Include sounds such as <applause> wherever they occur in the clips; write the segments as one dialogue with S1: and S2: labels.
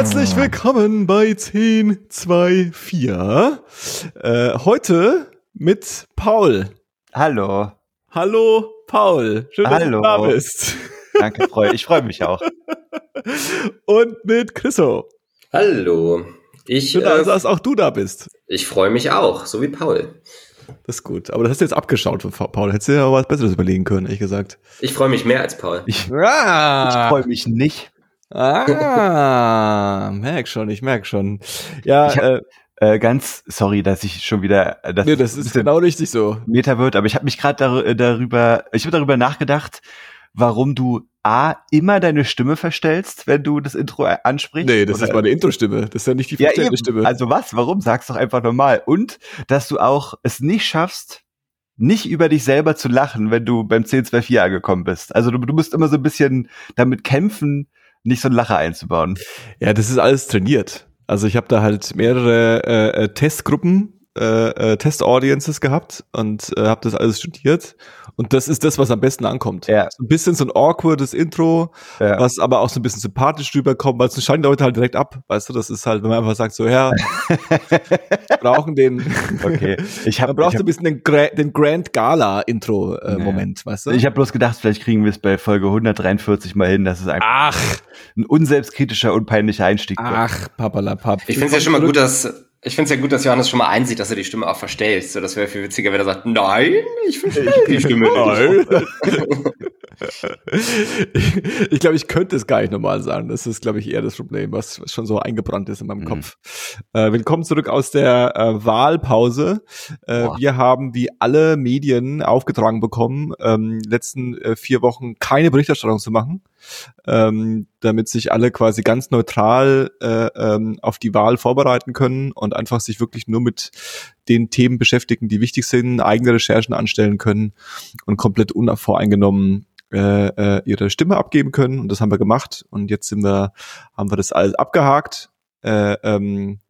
S1: Herzlich willkommen bei 1024. Äh, heute mit Paul.
S2: Hallo.
S1: Hallo, Paul.
S2: Schön, dass Hallo.
S1: du da bist.
S2: Danke, freu, ich freue mich auch. <laughs>
S1: Und mit Chriso.
S3: Hallo. Ich,
S1: Schön, äh, dass auch du da bist.
S3: Ich freue mich auch, so wie Paul.
S1: Das ist gut. Aber das hast du jetzt abgeschaut von Paul. Hättest du ja was Besseres überlegen können, ehrlich gesagt.
S3: Ich freue mich mehr als Paul.
S2: Ich, ah. ich freue mich nicht.
S1: Ah, merk schon, ich merk schon. Ja,
S2: hab, äh, äh, ganz sorry, dass ich schon wieder
S1: äh, das, nee, das ist genau richtig so.
S2: Meta wird, aber ich habe mich gerade dar äh, darüber, ich habe darüber nachgedacht, warum du A, immer deine Stimme verstellst, wenn du das Intro ansprichst?
S1: Nee, das oder? ist meine Intro-Stimme. Das ist ja nicht die
S2: verstellte ja, Stimme. Also was? Warum? Sag's doch einfach normal. Und, dass du auch es nicht schaffst, nicht über dich selber zu lachen, wenn du beim 10-2-4 angekommen bist. Also du, du musst immer so ein bisschen damit kämpfen, nicht so ein Lacher einzubauen.
S1: Ja, das ist alles trainiert. Also ich habe da halt mehrere äh, äh Testgruppen äh, äh, Test-Audiences gehabt und äh, habe das alles studiert. Und das ist das, was am besten ankommt. Ja. So ein bisschen so ein awkwardes Intro, ja. was aber auch so ein bisschen sympathisch rüberkommt, weil es scheinen Leute halt direkt ab. Weißt du, das ist halt, wenn man einfach sagt, so, ja, <laughs> brauchen den. <laughs>
S2: Okay. Ich hab,
S1: man braucht so ein bisschen den, Gra den Grand Gala-Intro-Moment, äh, weißt du?
S2: Ich habe bloß gedacht, vielleicht kriegen wir es bei Folge 143 mal hin, dass es einfach
S1: Ach.
S2: ein unselbstkritischer und peinlicher Einstieg
S1: Ach, papalapap.
S3: Ich finde es ja schon mal gut, dass ich finde es ja gut, dass Johannes schon mal einsieht, dass er die Stimme auch verstellt. So, das wäre viel witziger, wenn er sagt, nein, ich verstehe die Stimme nicht. <laughs>
S1: ich, ich glaube, ich könnte es gar nicht normal sagen. Das ist, glaube ich, eher das Problem, was, was schon so eingebrannt ist in meinem mhm. Kopf. Äh, willkommen zurück aus der äh, Wahlpause. Äh, wir haben wie alle Medien aufgetragen bekommen, ähm, letzten äh, vier Wochen keine Berichterstattung zu machen ähm, damit sich alle quasi ganz neutral äh, ähm, auf die Wahl vorbereiten können und einfach sich wirklich nur mit den Themen beschäftigen, die wichtig sind, eigene Recherchen anstellen können und komplett unvoreingenommen äh, äh, ihre Stimme abgeben können. Und das haben wir gemacht. Und jetzt sind wir, haben wir das alles abgehakt. Äh, ähm,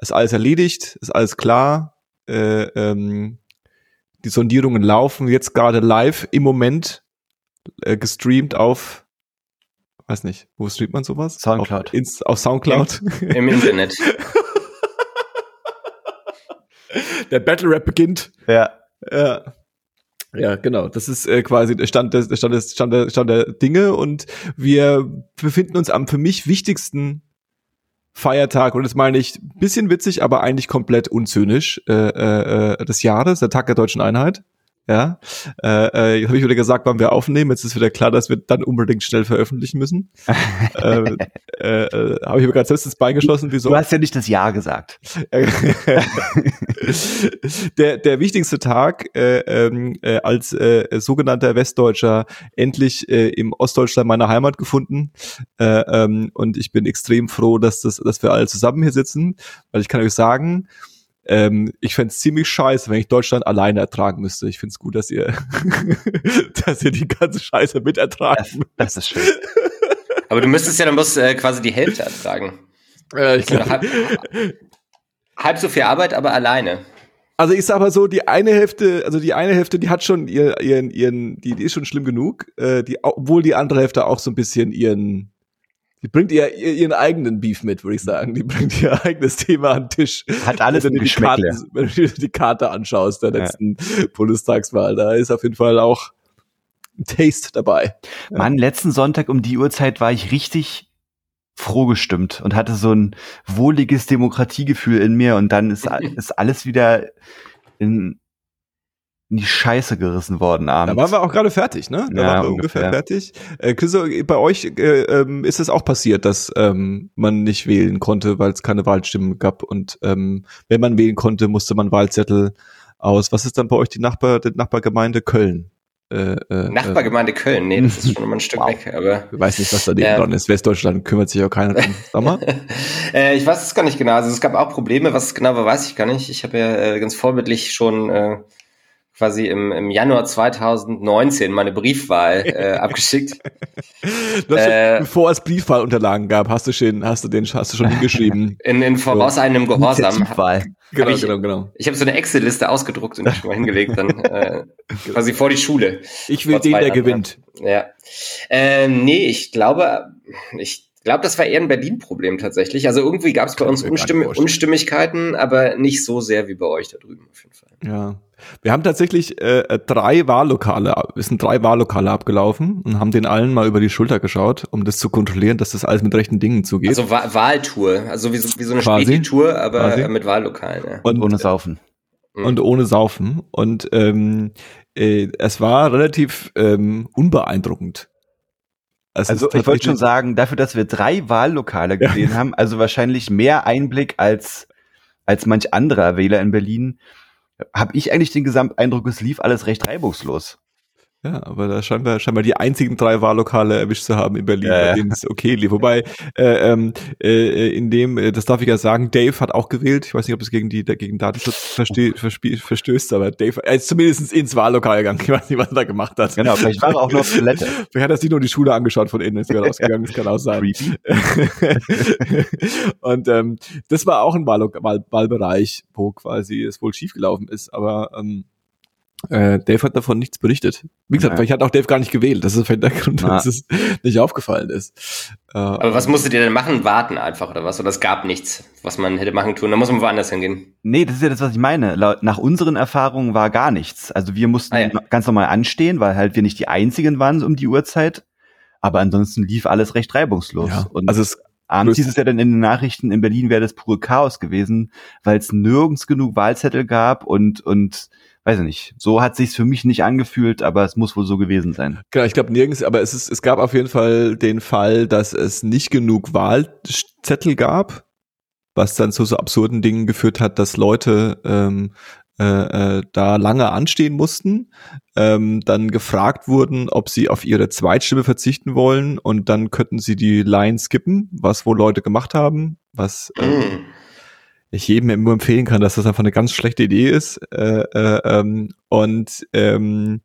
S1: ist alles erledigt, ist alles klar. Äh, ähm, die Sondierungen laufen jetzt gerade live im Moment äh, gestreamt auf weiß nicht, wo streamt man sowas?
S2: Soundcloud.
S1: Auf, ins, auf Soundcloud.
S3: Im, Im Internet. <laughs>
S1: Der Battle Rap beginnt.
S2: Ja.
S1: Ja. Ja, genau. Das ist äh, quasi der Stand, des, der, Stand, des, Stand, der, Stand der Dinge und wir befinden uns am für mich wichtigsten Feiertag, und das meine ich bisschen witzig, aber eigentlich komplett unzynisch, äh, äh, äh des Jahres, der Tag der deutschen Einheit. Ja, äh, äh, habe ich wieder gesagt, wann wir aufnehmen. Jetzt ist wieder klar, dass wir dann unbedingt schnell veröffentlichen müssen. <laughs> äh, äh, äh, habe ich mir gerade selbst das Bein geschossen. Wieso?
S2: Du hast ja nicht das Ja gesagt. <laughs>
S1: der, der wichtigste Tag äh, ähm, äh, als äh, sogenannter Westdeutscher endlich äh, im Ostdeutschland meiner Heimat gefunden. Äh, ähm, und ich bin extrem froh, dass, das, dass wir alle zusammen hier sitzen, weil ich kann euch sagen, ähm, ich fände ziemlich scheiße, wenn ich Deutschland alleine ertragen müsste. Ich finde es gut, dass ihr, <laughs> dass ihr die ganze Scheiße mit ertragen
S2: Das, das ist schön.
S3: Aber du müsstest ja dann bloß äh, quasi die Hälfte ertragen.
S1: Äh, ich glaub,
S3: halb, halb so viel Arbeit, aber alleine.
S1: Also ich sag mal so, die eine Hälfte, also die eine Hälfte, die hat schon ihren, ihren, ihren die, die ist schon schlimm genug, äh, die, obwohl die andere Hälfte auch so ein bisschen ihren, die bringt ihr, ihren eigenen Beef mit, würde ich sagen. Die bringt ihr <laughs> eigenes Thema an den Tisch.
S2: Hat alles wenn du, die Karte,
S1: wenn du die Karte anschaust der letzten ja. Bundestagswahl, da ist auf jeden Fall auch ein Taste dabei.
S2: Mann, letzten Sonntag um die Uhrzeit war ich richtig froh gestimmt und hatte so ein wohliges Demokratiegefühl in mir und dann ist, <laughs> ist alles wieder in, in die Scheiße gerissen worden abends.
S1: Da waren wir auch gerade fertig, ne? Da
S2: ja,
S1: waren wir ungefähr, ungefähr fertig. Äh, Chriso, bei euch äh, ähm, ist es auch passiert, dass ähm, man nicht wählen konnte, weil es keine Wahlstimmen gab. Und ähm, wenn man wählen konnte, musste man Wahlzettel aus. Was ist dann bei euch die Nachbar, die Nachbargemeinde Köln?
S3: Äh, äh, Nachbargemeinde äh, Köln, nee, das ist schon mal ein <laughs> Stück wow. weg. Aber
S1: ich weiß nicht, was da dran ist. Westdeutschland kümmert sich auch keiner drum. Sag mal. <laughs>
S3: äh, ich weiß es gar nicht genau. Also es gab auch Probleme. Was es genau war, weiß ich gar nicht. Ich habe ja äh, ganz vorbildlich schon äh, quasi im, im Januar 2019 meine Briefwahl <laughs> äh, abgeschickt.
S1: äh, bevor es Briefwahlunterlagen gab, hast du schon, hast du den, hast du schon hingeschrieben. <laughs>
S3: In, in voraus einem Gehorsam.
S1: Hab, genau,
S3: ich,
S1: genau, genau.
S3: Ich habe so eine Excel-Liste ausgedruckt und schon mal hingelegt, dann <laughs> äh, quasi vor die Schule.
S1: Ich will den, der gewinnt.
S3: Ja. Ähm, nee, ich glaube, ich glaube, das war eher ein Berlin-Problem tatsächlich. Also irgendwie gab es bei uns Unstimm Unstimmigkeiten, aber nicht so sehr wie bei euch da drüben auf jeden Fall.
S1: Ja. Wir haben tatsächlich äh, drei Wahllokale, wir sind drei Wahllokale abgelaufen und haben den allen mal über die Schulter geschaut, um das zu kontrollieren, dass das alles mit rechten Dingen zugeht.
S3: Also Wa Wahltour, also wie so, wie so eine Späti-Tour, aber Quasi. mit Wahllokalen. Ja.
S2: Und, und ohne Saufen.
S1: Mhm. Und ohne Saufen. Und ähm, äh, es war relativ ähm, unbeeindruckend.
S2: Es also ich wollte schon sagen, dafür, dass wir drei Wahllokale gesehen ja. haben, also wahrscheinlich mehr Einblick als als manch anderer Wähler in Berlin, habe ich eigentlich den Gesamteindruck, es lief alles recht reibungslos.
S1: Ja, aber da scheinen wir, scheinen wir die einzigen drei Wahllokale erwischt zu haben in Berlin, ja, bei denen es okay lief. Wobei, äh, ähm, äh, in dem, äh, das darf ich ja sagen, Dave hat auch gewählt. Ich weiß nicht, ob es gegen die gegen Datenschutz verstößt, aber Dave er ist zumindest ins Wahllokal gegangen. Ich weiß nicht, was er da gemacht hat.
S2: Genau, vielleicht war er auch noch Toilette. <laughs>
S1: vielleicht hat er sich nur die Schule angeschaut von innen, ist wieder rausgegangen, das kann auch sein. <laughs> Und ähm, das war auch ein Wahllok Wahl Wahlbereich, wo quasi es wohl schiefgelaufen ist, aber ähm, äh, Dave hat davon nichts berichtet. Wie gesagt, ja. vielleicht hat auch Dave gar nicht gewählt. Das ist vielleicht der Grund, Na. dass es nicht aufgefallen ist.
S3: Äh, Aber was musstet ihr denn machen? Warten einfach oder was? Oder es gab nichts, was man hätte machen tun. Da muss man woanders hingehen.
S2: Nee, das ist ja das, was ich meine. Nach unseren Erfahrungen war gar nichts. Also wir mussten ah, ja. ganz normal anstehen, weil halt wir nicht die einzigen waren um die Uhrzeit. Aber ansonsten lief alles recht reibungslos. Ja,
S1: Und also es
S2: Abends hieß es ja dann in den Nachrichten, in Berlin wäre das pure Chaos gewesen, weil es nirgends genug Wahlzettel gab und, und weiß ich nicht, so hat sich's für mich nicht angefühlt, aber es muss wohl so gewesen sein.
S1: Genau, ich glaube nirgends, aber es ist, es gab auf jeden Fall den Fall, dass es nicht genug Wahlzettel gab, was dann zu so absurden Dingen geführt hat, dass Leute ähm, äh, äh, da lange anstehen mussten, ähm, dann gefragt wurden, ob sie auf ihre Zweitstimme verzichten wollen und dann könnten sie die Line skippen, was wohl Leute gemacht haben, was äh, ich jedem nur empfehlen kann, dass das einfach eine ganz schlechte Idee ist. Äh, äh, ähm, und ähm,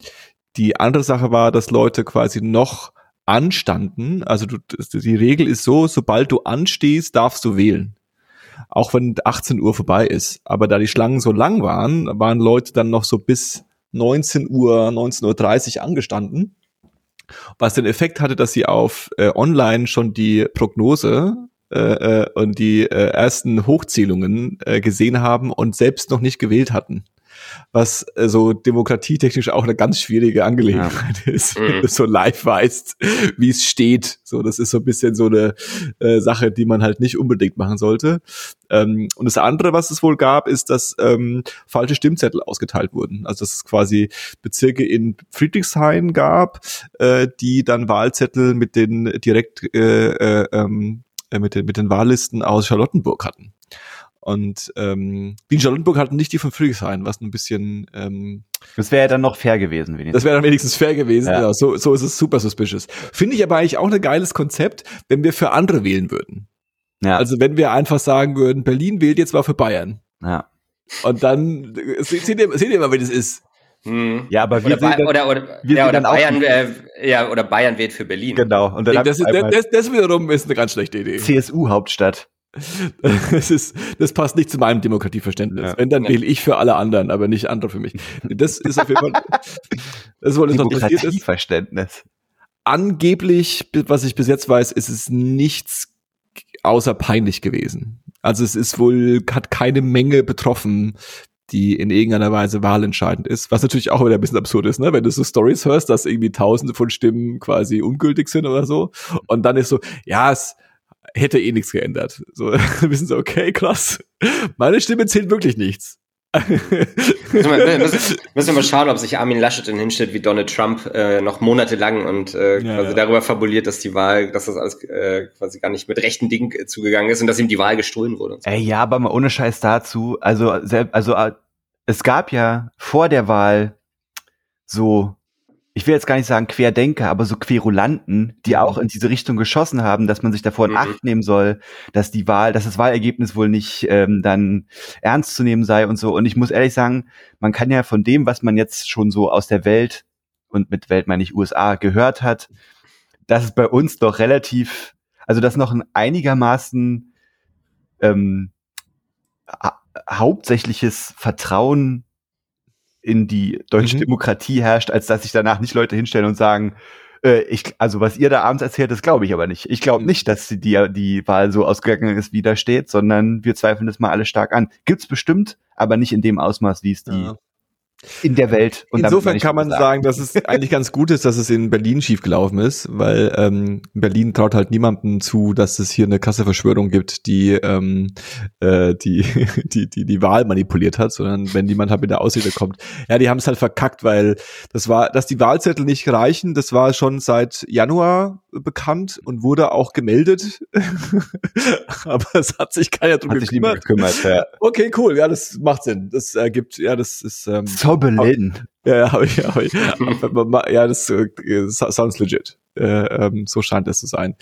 S1: die andere Sache war, dass Leute quasi noch anstanden. Also du, die Regel ist so, sobald du anstehst, darfst du wählen. Auch wenn 18 Uhr vorbei ist. Aber da die Schlangen so lang waren, waren Leute dann noch so bis 19 Uhr, 19.30 Uhr angestanden. Was den Effekt hatte, dass sie auf äh, online schon die Prognose äh, äh, und die äh, ersten Hochzählungen äh, gesehen haben und selbst noch nicht gewählt hatten. Was äh, so demokratietechnisch auch eine ganz schwierige Angelegenheit ja. ist, wenn mhm. du so live weißt, wie es steht. So, das ist so ein bisschen so eine äh, Sache, die man halt nicht unbedingt machen sollte. Ähm, und das andere, was es wohl gab, ist, dass ähm, falsche Stimmzettel ausgeteilt wurden. Also dass es quasi Bezirke in Friedrichshain gab, äh, die dann Wahlzettel mit den direkt äh, äh, ähm, äh, mit, den, mit den Wahllisten aus Charlottenburg hatten. Und ähm, die in Charlottenburg hatten nicht die von Friedrichshain, was ein bisschen ähm,
S2: Das wäre ja dann noch fair gewesen,
S1: wenigstens. Das wäre dann wenigstens fair gewesen, ja. ja. so, so ist es super suspicious. Finde ich aber eigentlich auch ein geiles Konzept, wenn wir für andere wählen würden. Ja. Also wenn wir einfach sagen würden, Berlin wählt jetzt mal für Bayern.
S2: Ja.
S1: Und dann seht ihr, seht ihr mal, wie das ist.
S3: Hm. Ja, aber wir oder, oder, oder, wir ja, oder Bayern, äh, ja, oder Bayern wählt für Berlin.
S2: Genau.
S1: Und dann das, ist, das, das wiederum ist eine ganz schlechte Idee.
S2: CSU-Hauptstadt. <laughs>
S1: Das ist, das passt nicht zu meinem Demokratieverständnis. Ja. Wenn, dann wähle ich für alle anderen, aber nicht andere für mich. Das ist auf jeden Fall, <laughs>
S2: das wollte noch Demokratieverständnis.
S1: Angeblich, was ich bis jetzt weiß, ist es nichts außer peinlich gewesen. Also es ist wohl, hat keine Menge betroffen, die in irgendeiner Weise wahlentscheidend ist. Was natürlich auch wieder ein bisschen absurd ist, ne? wenn du so Stories hörst, dass irgendwie tausende von Stimmen quasi ungültig sind oder so. Und dann ist so, ja, es hätte eh nichts geändert. So, <laughs> wissen sie, okay, krass. Meine Stimme zählt wirklich nichts.
S3: Müssen, wir, mal schauen, ob sich Armin Laschet dann hinstellt wie Donald Trump äh, noch monatelang und äh, ja, quasi ja. darüber fabuliert, dass die Wahl, dass das alles äh, quasi gar nicht mit rechten Dingen äh, zugegangen ist und dass ihm die Wahl gestohlen wurde.
S2: So. Ey, ja, aber mal ohne Scheiß dazu. Also, also äh, es gab ja vor der Wahl so ich will jetzt gar nicht sagen Querdenker, aber so Querulanten, die auch in diese Richtung geschossen haben, dass man sich davor in mhm. Acht nehmen soll, dass die Wahl, dass das Wahlergebnis wohl nicht ähm, dann ernst zu nehmen sei und so. Und ich muss ehrlich sagen, man kann ja von dem, was man jetzt schon so aus der Welt und mit Welt meine ich USA gehört hat, dass es bei uns doch relativ, also dass noch ein einigermaßen ähm, hauptsächliches Vertrauen in die deutsche mhm. Demokratie herrscht, als dass sich danach nicht Leute hinstellen und sagen, Äh, ich, also was ihr da abends erzählt, das glaube ich aber nicht. Ich glaube nicht, dass die, die Wahl so ausgegangen ist, wie da steht, sondern wir zweifeln das mal alle stark an. Gibt's bestimmt, aber nicht in dem Ausmaß, wie es die ja in der Welt.
S1: Und Insofern kann man sagen. sagen, dass es <laughs> eigentlich ganz gut ist, dass es in Berlin schiefgelaufen ist, weil ähm, Berlin traut halt niemandem zu, dass es hier eine Kasseverschwörung gibt, die, ähm, äh, die, <laughs> die, die die Wahl manipuliert hat, sondern wenn jemand halt mit der Ausrede kommt. Ja, die haben es halt verkackt, weil das war, dass die Wahlzettel nicht reichen, das war schon seit Januar bekannt und wurde auch gemeldet. <laughs> Aber es hat sich keiner drum hat gekümmert. gekümmert ja. Okay, cool, ja, das macht Sinn. Das ergibt, ja, das ist ähm,
S2: so Berlin.
S1: Ja, hab ich, hab ich, ja, das äh, sounds legit. Äh, ähm, so scheint es zu sein.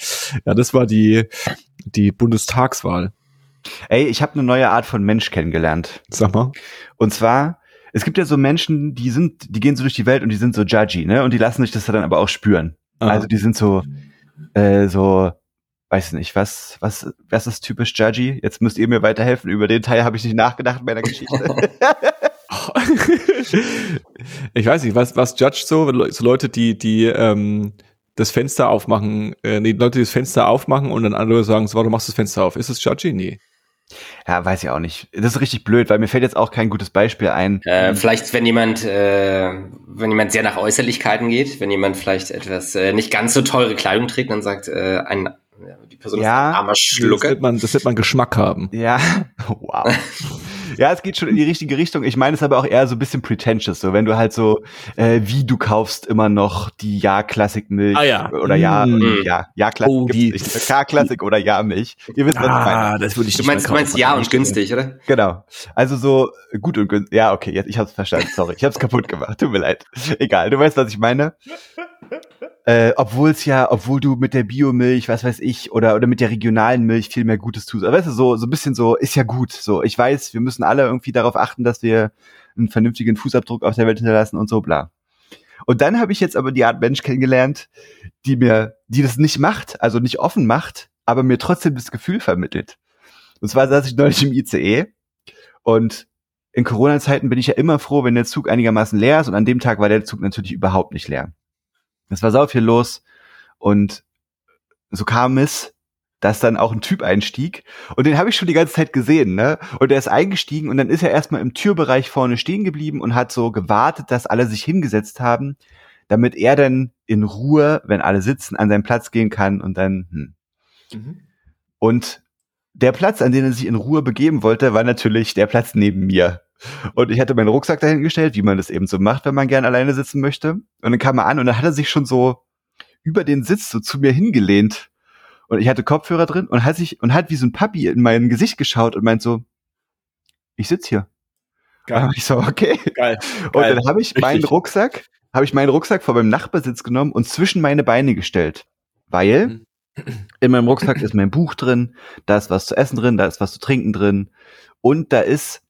S1: Ja, das war die die Bundestagswahl.
S2: Ey, ich habe eine neue Art von Mensch kennengelernt.
S1: Sag mal.
S2: Und zwar es gibt ja so Menschen, die sind, die gehen so durch die Welt und die sind so judgy, ne? Und die lassen sich das dann aber auch spüren. Aha. Also die sind so, äh, so, weiß nicht, was, was, was ist typisch judgy? Jetzt müsst ihr mir weiterhelfen. Über den Teil habe ich nicht nachgedacht in meiner Geschichte. <laughs> <laughs>
S1: ich weiß nicht, was, was judge so? So Leute, die, die, ähm, das Fenster aufmachen, äh, nee, Leute, die das Fenster aufmachen und dann andere sagen, so, warum machst du das Fenster auf? Ist das judgy? Nee.
S2: Ja, weiß ich auch nicht. Das ist richtig blöd, weil mir fällt jetzt auch kein gutes Beispiel ein.
S3: Äh, vielleicht, wenn jemand, äh, wenn jemand sehr nach Äußerlichkeiten geht, wenn jemand vielleicht etwas äh, nicht ganz so teure Kleidung trägt, dann sagt äh, ein die Person
S2: ja,
S3: ist ein armer Schlucke.
S1: Das wird man, das wird man Geschmack haben.
S2: Ja, <laughs> wow. <laughs> Ja, es geht schon in die richtige Richtung. Ich meine es aber auch eher so ein bisschen pretentious, so wenn du halt so, äh, wie du kaufst immer noch die Ja-Klassik-Milch
S1: ah, ja.
S2: oder Ja, mm. ja, Ja-Klassik oh, K-Klassik oder Ja-Milch.
S1: Ihr wisst, was ah, ich meine. Das würde ich
S3: du meinst, du meinst Ja und günstig, oder?
S2: Genau. Also so gut und günstig. Ja, okay, jetzt ich hab's verstanden. Sorry, ich hab's kaputt gemacht. Tut mir leid. Egal, du weißt, was ich meine. Äh, obwohl es ja, obwohl du mit der Biomilch, was weiß ich, oder, oder mit der regionalen Milch viel mehr Gutes tust. Aber weißt du, so, so ein bisschen so, ist ja gut. So, ich weiß, wir müssen alle irgendwie darauf achten, dass wir einen vernünftigen Fußabdruck auf der Welt hinterlassen und so, bla. Und dann habe ich jetzt aber die Art Mensch kennengelernt, die mir, die das nicht macht, also nicht offen macht, aber mir trotzdem das Gefühl vermittelt. Und zwar saß ich neulich im ICE und in Corona-Zeiten bin ich ja immer froh, wenn der Zug einigermaßen leer ist und an dem Tag war der Zug natürlich überhaupt nicht leer. Es war sau viel los und so kam es, dass dann auch ein Typ einstieg und den habe ich schon die ganze Zeit gesehen, ne? Und er ist eingestiegen und dann ist er erstmal im Türbereich vorne stehen geblieben und hat so gewartet, dass alle sich hingesetzt haben, damit er dann in Ruhe, wenn alle sitzen, an seinen Platz gehen kann und dann hm. Mhm. Und der Platz, an den er sich in Ruhe begeben wollte, war natürlich der Platz neben mir. Und ich hatte meinen Rucksack dahingestellt, wie man das eben so macht, wenn man gern alleine sitzen möchte. Und dann kam er an und dann hat er sich schon so über den Sitz so zu mir hingelehnt. Und ich hatte Kopfhörer drin und hat sich und hat wie so ein Papi in mein Gesicht geschaut und meint so, ich sitz hier. Geil. ich so, okay. Geil. Und Geil. dann habe ich Richtig. meinen Rucksack, habe ich meinen Rucksack vor meinem Nachbarsitz genommen und zwischen meine Beine gestellt. Weil mhm. in meinem Rucksack ist mein Buch drin, da ist was zu essen drin, da ist was zu trinken drin und da ist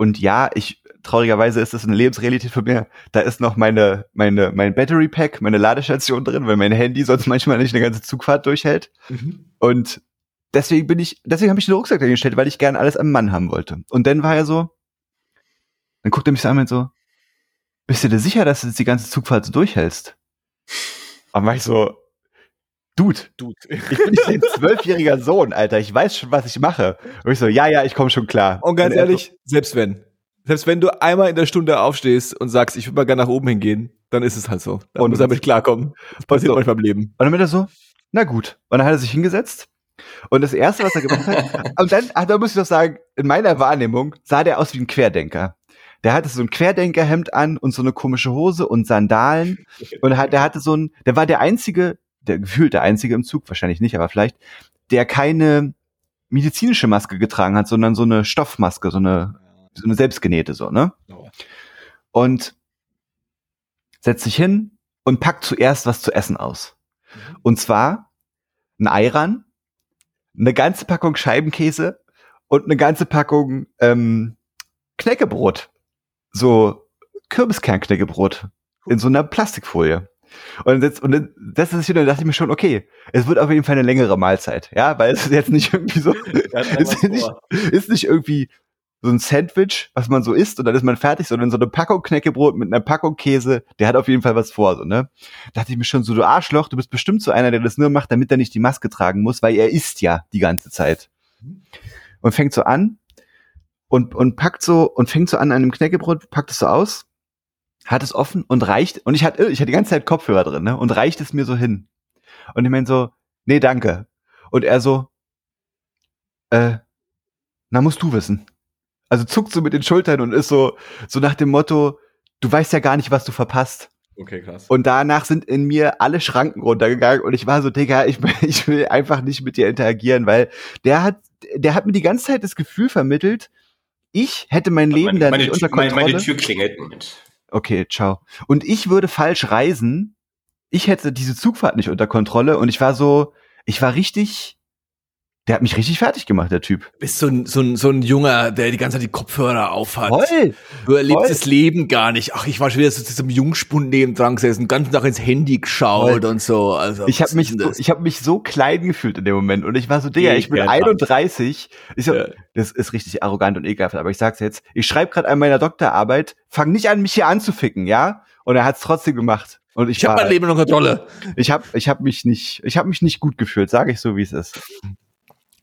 S2: und ja, ich traurigerweise ist das eine Lebensrealität für mir. Da ist noch meine meine mein Battery Pack, meine Ladestation drin, weil mein Handy sonst <laughs> manchmal nicht eine ganze Zugfahrt durchhält. Mhm. Und deswegen bin ich, deswegen habe ich den Rucksack eingestellt, weil ich gerne alles am Mann haben wollte. Und dann war er so, dann guckt er mich so an und so, bist du dir sicher, dass du jetzt die ganze Zugfahrt so durchhältst? Aber war ich so, Dude, Dude. ich bin nicht dein zwölfjähriger Sohn, Alter. Ich weiß schon, was ich mache. Und ich so, ja, ja, ich komme schon klar.
S1: Und ganz und ehrlich, so, selbst wenn. Selbst wenn du einmal in der Stunde aufstehst und sagst, ich würde mal gerne nach oben hingehen, dann ist es halt so. Dann und muss damit klarkommen. Das passiert so. manchmal im Leben.
S2: Und dann wird er so, na gut. Und dann hat er sich hingesetzt. Und das erste, was er gemacht hat, <laughs> und dann, ach, da muss ich doch sagen, in meiner Wahrnehmung sah der aus wie ein Querdenker. Der hatte so ein Querdenkerhemd an und so eine komische Hose und Sandalen. Und der hatte so ein, der war der einzige der gefühlt der einzige im Zug, wahrscheinlich nicht, aber vielleicht, der keine medizinische Maske getragen hat, sondern so eine Stoffmaske, so eine, so eine selbstgenähte, so, ne? Und setzt sich hin und packt zuerst was zu essen aus. Mhm. Und zwar ein Eiran, eine ganze Packung Scheibenkäse und eine ganze Packung ähm, Knäckebrot. So Kürbiskern-Knäckebrot in so einer Plastikfolie. Und jetzt, und das ist wieder, dachte ich mir schon, okay, es wird auf jeden Fall eine längere Mahlzeit, ja, weil es ist jetzt nicht irgendwie so, <laughs> <laughs> ist nicht, ist nicht irgendwie so ein Sandwich, was man so isst und dann ist man fertig, sondern so eine Packung Knäckebrot mit einer Packung Käse, der hat auf jeden Fall was vor, so, ne? Da dachte ich mir schon so, du Arschloch, du bist bestimmt so einer, der das nur macht, damit er nicht die Maske tragen muss, weil er isst ja die ganze Zeit. Und fängt so an und, und packt so, und fängt so an an einem Knäckebrot, packt es so aus, hat es offen und reicht, und ich hatte, ich hatte die ganze Zeit Kopfhörer drin, ne? Und reicht es mir so hin. Und ich mein so, nee, danke. Und er so, äh, na, musst du wissen. Also zuckt so mit den Schultern und ist so, so nach dem Motto, du weißt ja gar nicht, was du verpasst.
S1: Okay, krass.
S2: Und danach sind in mir alle Schranken runtergegangen und ich war so, Digga, ich, <laughs> ich will einfach nicht mit dir interagieren, weil der hat, der hat mir die ganze Zeit das Gefühl vermittelt, ich hätte mein Leben
S3: meine,
S2: da
S3: meine,
S2: nicht unter
S3: meine,
S2: Kontrolle.
S3: meine Tür klingelt. Moment.
S2: Okay, ciao. Und ich würde falsch reisen. Ich hätte diese Zugfahrt nicht unter Kontrolle und ich war so, ich war richtig, der hat mich richtig fertig gemacht, der Typ.
S1: Bist so ein, so ein, so ein Junger, der die ganze Zeit die Kopfhörer aufhat.
S2: Voll.
S1: Du erlebst
S2: Voll.
S1: das Leben gar nicht. Ach, ich war schon wieder so zu diesem Jungspund neben dran gesessen, ganzen Tag ins Handy geschaut
S2: Voll.
S1: und so. Also,
S2: Ich habe mich, so, ich habe mich so klein gefühlt in dem Moment und ich war so, Digga, ich bin
S1: Ekelhaft.
S2: 31. Ich so,
S1: Ja.
S2: das ist richtig arrogant und ekelhaft, aber ich sag's jetzt. Ich schreibe gerade an meiner Doktorarbeit, fang nicht an, mich hier anzuficken, ja? Und er hat's trotzdem gemacht. Und ich,
S1: Ich habe mein Leben unter Kontrolle.
S2: ich habe, ich habe mich nicht, ich habe mich nicht gut gefühlt, sage ich so, wie es ist.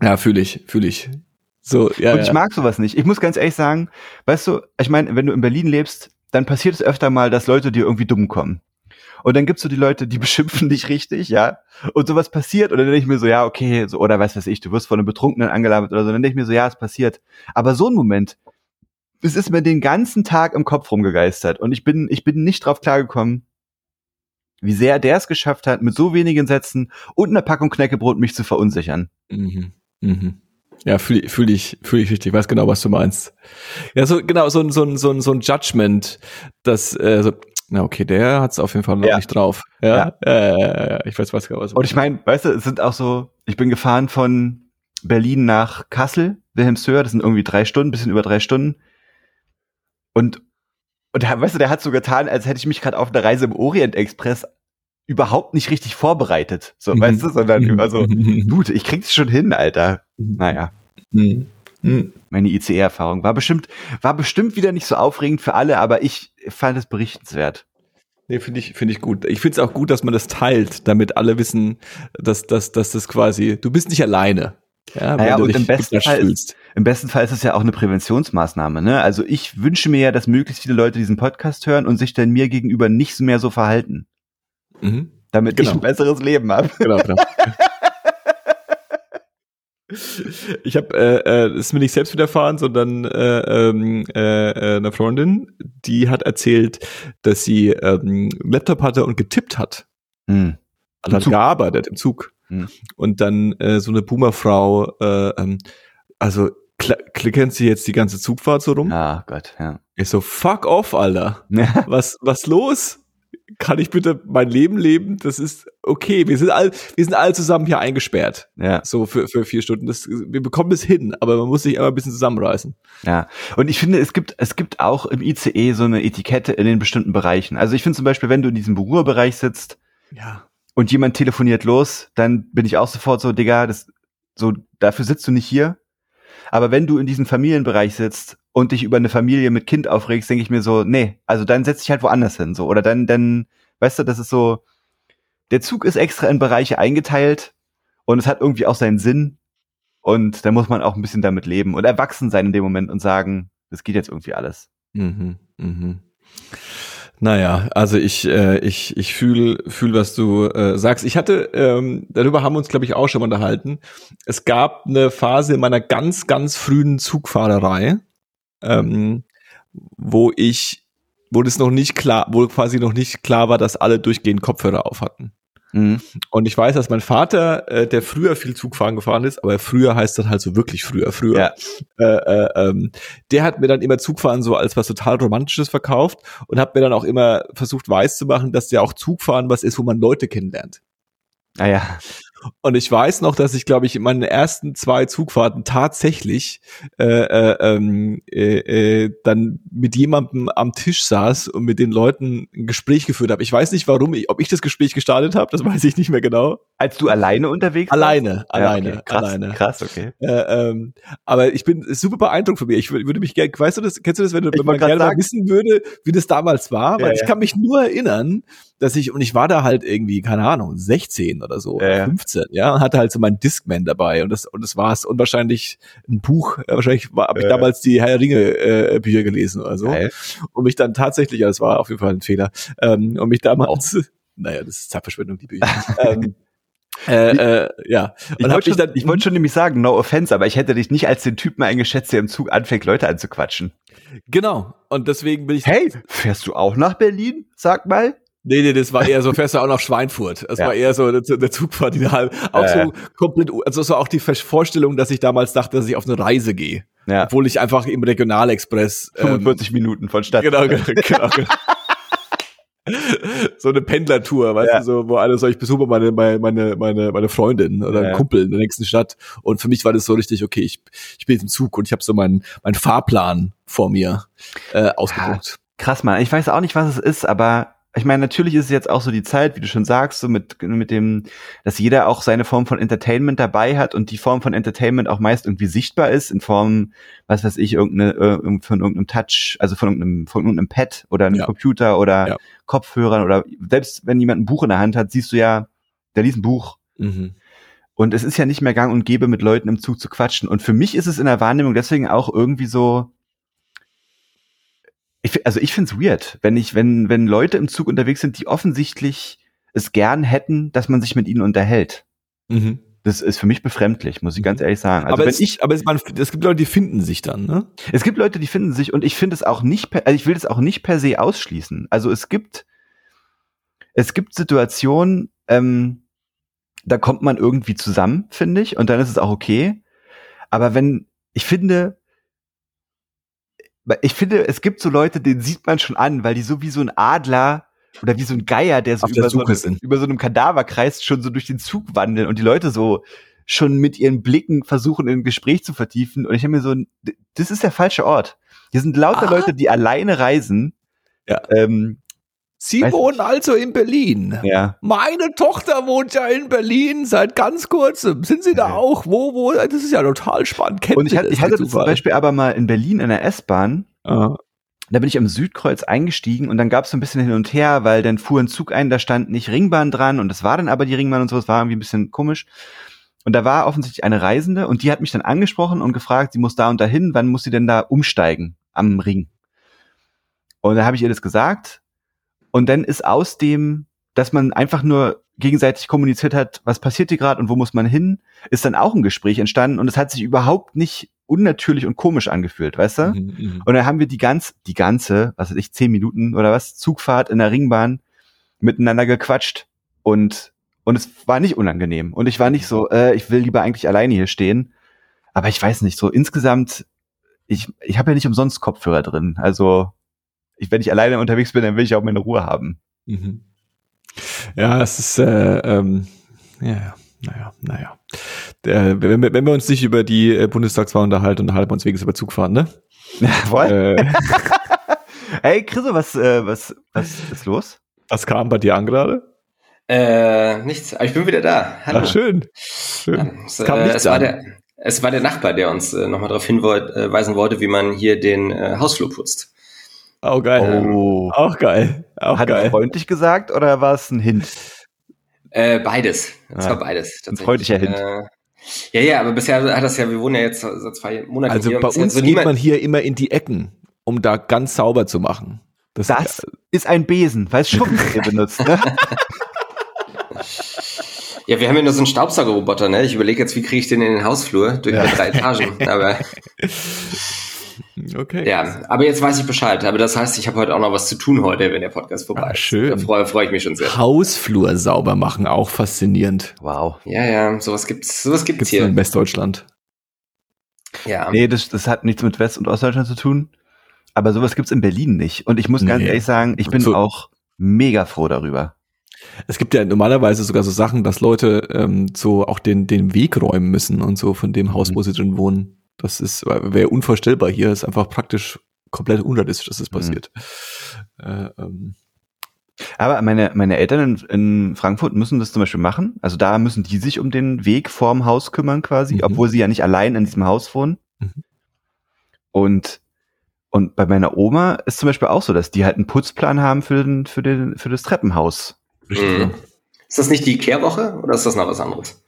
S1: Ja, fühle ich, fühle ich. So, ja.
S2: und ich
S1: ja.
S2: mag sowas nicht. Ich muss ganz ehrlich sagen, weißt du, ich meine, wenn du in Berlin lebst, dann passiert es öfter mal, dass Leute dir irgendwie dumm kommen. Und dann gibt's so die Leute, die <laughs> beschimpfen dich richtig, ja. Und sowas passiert. Und dann denke ich mir so, ja, okay, so, oder was weiß ich, du wirst von einem Betrunkenen angelabert oder so. Dann denke ich mir so, ja, es passiert. Aber so ein Moment, es ist mir den ganzen Tag im Kopf rumgegeistert. Und ich bin, ich bin nicht drauf klargekommen, wie sehr der es geschafft hat, mit so wenigen Sätzen und einer Packung Knäckebrot mich zu verunsichern.
S1: Mhm. Mhm. Ja, fühle fühl ich, fühl ich richtig. Ich weiß genau, was du meinst. Ja, so genau, so ein so ein so ein so ein Judgment, das äh, so, na okay, der hat's auf jeden Fall noch
S2: Ja.
S1: nicht drauf. Ja, Äh, ich weiß was genau. Was
S2: Und ich meine, weißt du, es sind auch so, ich bin gefahren von Berlin nach Kassel, Wilhelmshöhe, das sind irgendwie drei Stunden, bisschen über drei Stunden. Und, und der, weißt du, der hat so getan, als hätte ich mich gerade auf einer Reise im Orient Express überhaupt nicht richtig vorbereitet. So,
S1: Mhm.
S2: weißt du, sondern immer so,
S1: Mhm.
S2: gut, ich krieg's schon hin, Alter. Naja,
S1: Mhm. Mhm.
S2: meine ICE-Erfahrung war bestimmt, war bestimmt wieder nicht so aufregend für alle, aber ich fand es berichtenswert.
S1: Nee, finde ich, finde ich gut. Ich finde es auch gut, dass man das teilt, damit alle wissen, dass, dass, dass das quasi, du bist nicht alleine. Ja,
S2: Naja, und im besten Fall ist-. Im besten Fall ist es ja auch eine Präventionsmaßnahme. Ne? Also ich wünsche mir ja, dass möglichst viele Leute diesen Podcast hören und sich dann mir gegenüber nicht mehr so verhalten,
S1: Mhm.
S2: damit ich
S1: Genau.
S2: ein besseres Leben habe.
S1: Genau, genau. <laughs> Ich habe äh, äh, das ist mir nicht selbst widerfahren, sondern äh, ähm, äh, äh, eine Freundin, die hat erzählt, dass sie ähm, einen Laptop hatte und getippt hat.
S2: Hm.
S1: Also hat
S2: Zug.
S1: gearbeitet im Zug.
S2: Hm.
S1: Und dann äh, so eine Boomerfrau, äh, ähm, also kl- klickern sie jetzt die ganze Zugfahrt so rum?
S2: Ah Gott, ja.
S1: Ich so, fuck off, Alter. Was, was los? Kann ich bitte mein Leben leben? Das ist okay. Wir sind all, wir sind alle zusammen hier eingesperrt.
S2: ja,
S1: So für, für vier Stunden. Das, wir bekommen es hin, aber man muss sich immer ein bisschen zusammenreißen.
S2: ja. Und ich finde, es gibt, es gibt auch im ICE so eine Etikette in den bestimmten Bereichen. Also ich finde zum Beispiel, wenn du in diesem Ruhebereich sitzt
S1: Ja.
S2: und jemand telefoniert los, dann bin ich auch sofort so, Digga, das, so, dafür sitzt du nicht hier. Aber wenn du in diesem Familienbereich sitzt und dich über eine Familie mit Kind aufregst, denke ich mir so, nee, also dann setz dich halt woanders hin, so. Oder dann, dann, weißt du, das ist so, der Zug ist extra in Bereiche eingeteilt und es hat irgendwie auch seinen Sinn und da muss man auch ein bisschen damit leben und erwachsen sein in dem Moment und sagen, das geht jetzt irgendwie alles.
S1: Mhm, mhm. Naja, also ich, äh, ich, ich fühl, fühl, was du äh, sagst. Ich hatte, ähm, darüber haben wir uns, glaube ich, auch schon mal unterhalten. Es gab eine Phase in meiner ganz, ganz frühen Zugfahrerei, ähm, wo ich, wo das noch nicht klar, wo quasi noch nicht klar war, dass alle durchgehend Kopfhörer auf hatten.
S2: Mhm.
S1: Und ich weiß, dass mein Vater, äh, der früher viel Zugfahren gefahren ist, aber früher heißt das halt so wirklich früher, früher,
S2: Ja.
S1: äh, äh, ähm, der hat mir dann immer Zugfahren so als was total Romantisches verkauft und hat mir dann auch immer versucht weiß zu machen, dass ja auch Zugfahren was ist, wo man Leute kennenlernt.
S2: Ah ja.
S1: Und ich weiß noch, dass ich, glaube ich, in meinen ersten zwei Zugfahrten tatsächlich äh, äh, ähm, äh, äh, dann mit jemandem am Tisch saß und mit den Leuten ein Gespräch geführt habe. Ich weiß nicht, warum, ich, ob ich das Gespräch gestartet habe, das weiß ich nicht mehr genau.
S2: Als du alleine unterwegs
S1: Alleine,
S2: warst? Ja,
S1: alleine,
S2: okay. krass,
S1: alleine.
S2: Krass, okay.
S1: Äh, ähm, aber ich bin super beeindruckt von mir. Ich wür- würde mich gerne, weißt du das, kennst du das, wenn, du, wenn man gerne
S2: sagen.
S1: wissen würde, wie das damals war? Weil
S2: Ja,
S1: ich
S2: ja.
S1: kann mich nur erinnern, dass ich, und ich war da halt irgendwie, keine Ahnung, 16 oder so,
S2: ja.
S1: 15, ja, und hatte halt so meinen Discman dabei und das, und das war es. Und wahrscheinlich ein Buch, äh, wahrscheinlich habe ich
S2: Ja.
S1: damals die Herr Ringe äh, Bücher gelesen oder so.
S2: Geil.
S1: Und mich dann tatsächlich, das war auf jeden Fall ein Fehler, ähm, und mich damals, <laughs> naja, das ist Zeitverschwendung, die Bücher. <laughs> ähm, äh, äh, ja.
S2: Ich
S1: Und hab
S2: wollte schon, ich wollte schon nämlich sagen, no offense, aber ich hätte dich nicht als den Typen eingeschätzt, der im Zug anfängt, Leute anzuquatschen.
S1: Genau. Und deswegen bin ich.
S2: Hey, fährst du auch nach Berlin? Sag mal.
S1: Nee, nee, das war eher so, fährst du auch nach Schweinfurt. Das
S2: Ja.
S1: war eher so der, Zugfahrt, die halt auch
S2: Ja,
S1: so komplett, also so auch die Vorstellung, dass ich damals dachte, dass ich auf eine Reise gehe.
S2: Ja.
S1: Obwohl ich einfach im Regionalexpress. ähm,
S2: 45 Minuten von Stadt.
S1: Genau, genau, <laughs> genau. genau. so eine Pendlertour, weißt
S2: Ja.
S1: du, so, wo alle so, ich besuche meine, meine, meine, meine, Freundin oder einen
S2: Ja.
S1: Kumpel in der nächsten Stadt. Und für mich war das so richtig, okay, ich, ich bin jetzt im Zug und ich habe so meinen, meinen Fahrplan vor mir äh, ausgedruckt.
S2: Krass, Mann. Ich weiß auch nicht, was es ist, aber ich meine, natürlich ist es jetzt auch so die Zeit, wie du schon sagst, so mit, mit dem, dass jeder auch seine Form von Entertainment dabei hat und die Form von Entertainment auch meist irgendwie sichtbar ist, in Form, was weiß ich, irgendeine, äh, von irgendeinem Touch, also von irgendeinem, von irgendeinem Pad oder einem
S1: Ja.
S2: Computer oder
S1: Ja.
S2: Kopfhörern oder selbst wenn jemand ein Buch in der Hand hat, siehst du ja, der liest ein Buch.
S1: Mhm.
S2: Und es ist ja nicht mehr gang und gäbe, mit Leuten im Zug zu quatschen. Und für mich ist es in der Wahrnehmung deswegen auch irgendwie so, ich, also ich finde es weird, wenn ich, wenn, wenn Leute im Zug unterwegs sind, die offensichtlich es gern hätten, dass man sich mit ihnen unterhält.
S1: Mhm.
S2: Das ist für mich befremdlich, muss ich
S1: Mhm.
S2: ganz ehrlich sagen. Also
S1: aber
S2: wenn
S1: es,
S2: ich,
S1: aber es, man, es gibt Leute, die finden sich dann, ne?
S2: es gibt Leute, die finden sich und ich finde es auch nicht, per, also ich will es auch nicht per se ausschließen. Also es gibt, es gibt Situationen, ähm, da kommt man irgendwie zusammen, finde ich, und dann ist es auch okay. Aber wenn, ich finde, ich finde, es gibt so Leute, denen sieht man schon an, weil die so wie so ein Adler oder wie so ein Geier, der so
S1: Auf der
S2: über so,
S1: sind.
S2: über so einem Kadaver kreist, schon so durch den Zug wandeln und die Leute so schon mit ihren Blicken versuchen, in ein Gespräch zu vertiefen. Und ich habe mir so, ein- das ist der falsche Ort. Hier sind lauter
S1: Ah.
S2: Leute, die alleine reisen.
S1: Ja.
S2: Ähm,
S1: Sie
S2: Weiß
S1: wohnen also in Berlin.
S2: ja.
S1: Meine Tochter wohnt ja in Berlin seit ganz kurzem. Sind Sie da
S2: Ja.
S1: auch? Wo, wo? Das ist ja total spannend. Kennen
S2: Und ich, hatte- ich hatte zum? Beispiel aber mal in Berlin in der S-Bahn.
S1: Ah.
S2: Da bin ich am Südkreuz eingestiegen und dann gab es so ein bisschen hin und her, weil dann fuhr ein Zug ein, da stand nicht Ringbahn dran und das war dann aber die Ringbahn und so, das war irgendwie ein bisschen komisch. Und da war offensichtlich eine Reisende und die hat mich dann angesprochen und gefragt, sie muss da und dahin, wann muss sie denn da umsteigen am Ring? Und da habe ich ihr das gesagt und dann ist aus dem, dass man einfach nur gegenseitig kommuniziert hat, was passiert hier gerade und wo muss man hin, ist dann auch ein Gespräch entstanden und es hat sich überhaupt nicht unnatürlich und komisch angefühlt, weißt du?
S1: Mhm, mhm.
S2: Und dann haben wir die ganz, die ganze, was weiß ich, zehn Minuten oder was, Zugfahrt in der Ringbahn miteinander gequatscht. Und, und es war nicht unangenehm. Und ich war nicht so, äh, ich will lieber eigentlich alleine hier stehen. Aber ich weiß nicht, so insgesamt, ich, ich habe ja nicht umsonst Kopfhörer drin. Also, ich, wenn ich alleine unterwegs bin, dann will ich auch meine Ruhe haben.
S1: Mhm. Ja, es ist, äh, ähm, ja, ja, naja, naja. Der, wenn, wir- wenn wir uns nicht über die äh, Bundestagswahl unterhalten, unterhalten wir uns wenigstens über Zugfahren, ne?
S2: Jawohl.
S1: Äh, <laughs>
S2: Hey, Chriso, was, äh, was, was ist los?
S1: was kam bei dir an gerade?
S3: Äh, nichts. Aber ich bin wieder da. Hallo.
S1: Ach, schön. schön.
S3: Es,
S1: Es kam
S3: äh, es, war der, es war der Nachbar, der uns äh, nochmal darauf hinweisen wollte, wie man hier den äh, Hausflur putzt.
S1: Auch geil.
S2: Oh.
S1: Auch geil. Auch
S2: Hat er
S1: geil.
S2: freundlich gesagt oder war es ein Hint?
S3: Äh, beides. Es
S2: Ah,
S3: war beides.
S2: ein freundlicher Hint.
S3: Äh, ja, ja, aber bisher hat das ja, wir wohnen ja jetzt seit zwei Monaten
S1: Also
S3: hier.
S1: bei uns
S3: so
S1: geht man hier immer in die Ecken, um da ganz sauber zu machen. Das,
S2: Das ist ein Besen, weil es Schuppen benutzt. Ne? <laughs>
S3: Ja, wir haben ja nur so einen Staubsaugerroboter, ne? Ich überlege jetzt, wie kriege ich den in den Hausflur durch
S2: Ja.
S3: die drei Etagen. Aber <laughs> <laughs>
S1: okay.
S3: ja, aber jetzt weiß ich Bescheid. Aber das heißt, ich habe heute auch noch was zu tun heute, wenn der Podcast vorbei
S1: Ah,
S3: ist.
S1: schön.
S3: Da freue, freue ich mich schon sehr.
S1: Hausflur sauber machen, auch faszinierend.
S2: Wow.
S3: Ja, ja, sowas gibt's, sowas gibt's
S1: Gibt's
S3: hier.
S1: in Westdeutschland.
S3: Ja.
S2: Nee, das, das hat nichts mit West- und Ostdeutschland zu tun. Aber sowas gibt's in Berlin nicht. Und ich muss ganz
S1: Nee.
S2: ehrlich sagen, ich bin
S1: So-
S2: auch mega froh darüber.
S1: Es gibt ja normalerweise sogar so Sachen, dass Leute ähm, so auch den, den Weg räumen müssen und so von dem Haus, mhm. wo sie drin wohnen. Das ist, wäre unvorstellbar hier, ist einfach praktisch komplett unrealistisch, dass das mhm. passiert. Äh, ähm.
S2: Aber meine, meine Eltern in, in, Frankfurt müssen das zum Beispiel machen. Also da müssen die sich um den Weg vorm Haus kümmern quasi, mhm. obwohl sie ja nicht allein in diesem Haus wohnen. Mhm. Und, und bei meiner Oma ist zum Beispiel auch so, dass die halt einen Putzplan haben für, den, für, den, für das Treppenhaus.
S3: Mhm. Ist das nicht die Kehrwoche oder ist das noch was anderes?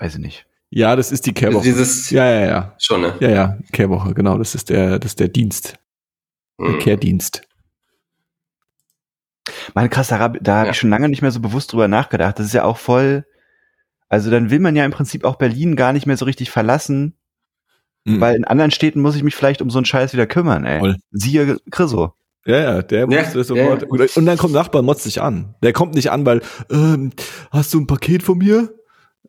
S2: Weiß ich nicht.
S1: Ja, das ist die Kehrwoche.
S3: Dieses
S1: ja, ja, ja.
S3: Schon, ne?
S1: Ja, ja, Kehrwoche, genau. Das ist der, das ist der Dienst. Der mhm. Kehrdienst.
S2: Meine krass, da, da habe ja. ich schon lange nicht mehr so bewusst drüber nachgedacht. Das ist ja auch voll. Also dann will man ja im Prinzip auch Berlin gar nicht mehr so richtig verlassen, mhm. weil in anderen Städten muss ich mich vielleicht um so einen Scheiß wieder kümmern, ey. Voll. Siehe Chriso.
S1: Ja, ja, der ja, musste sofort. Ja. Und dann kommt Nachbar motzt sich an. Der kommt nicht an, weil, ähm, hast du ein Paket von mir?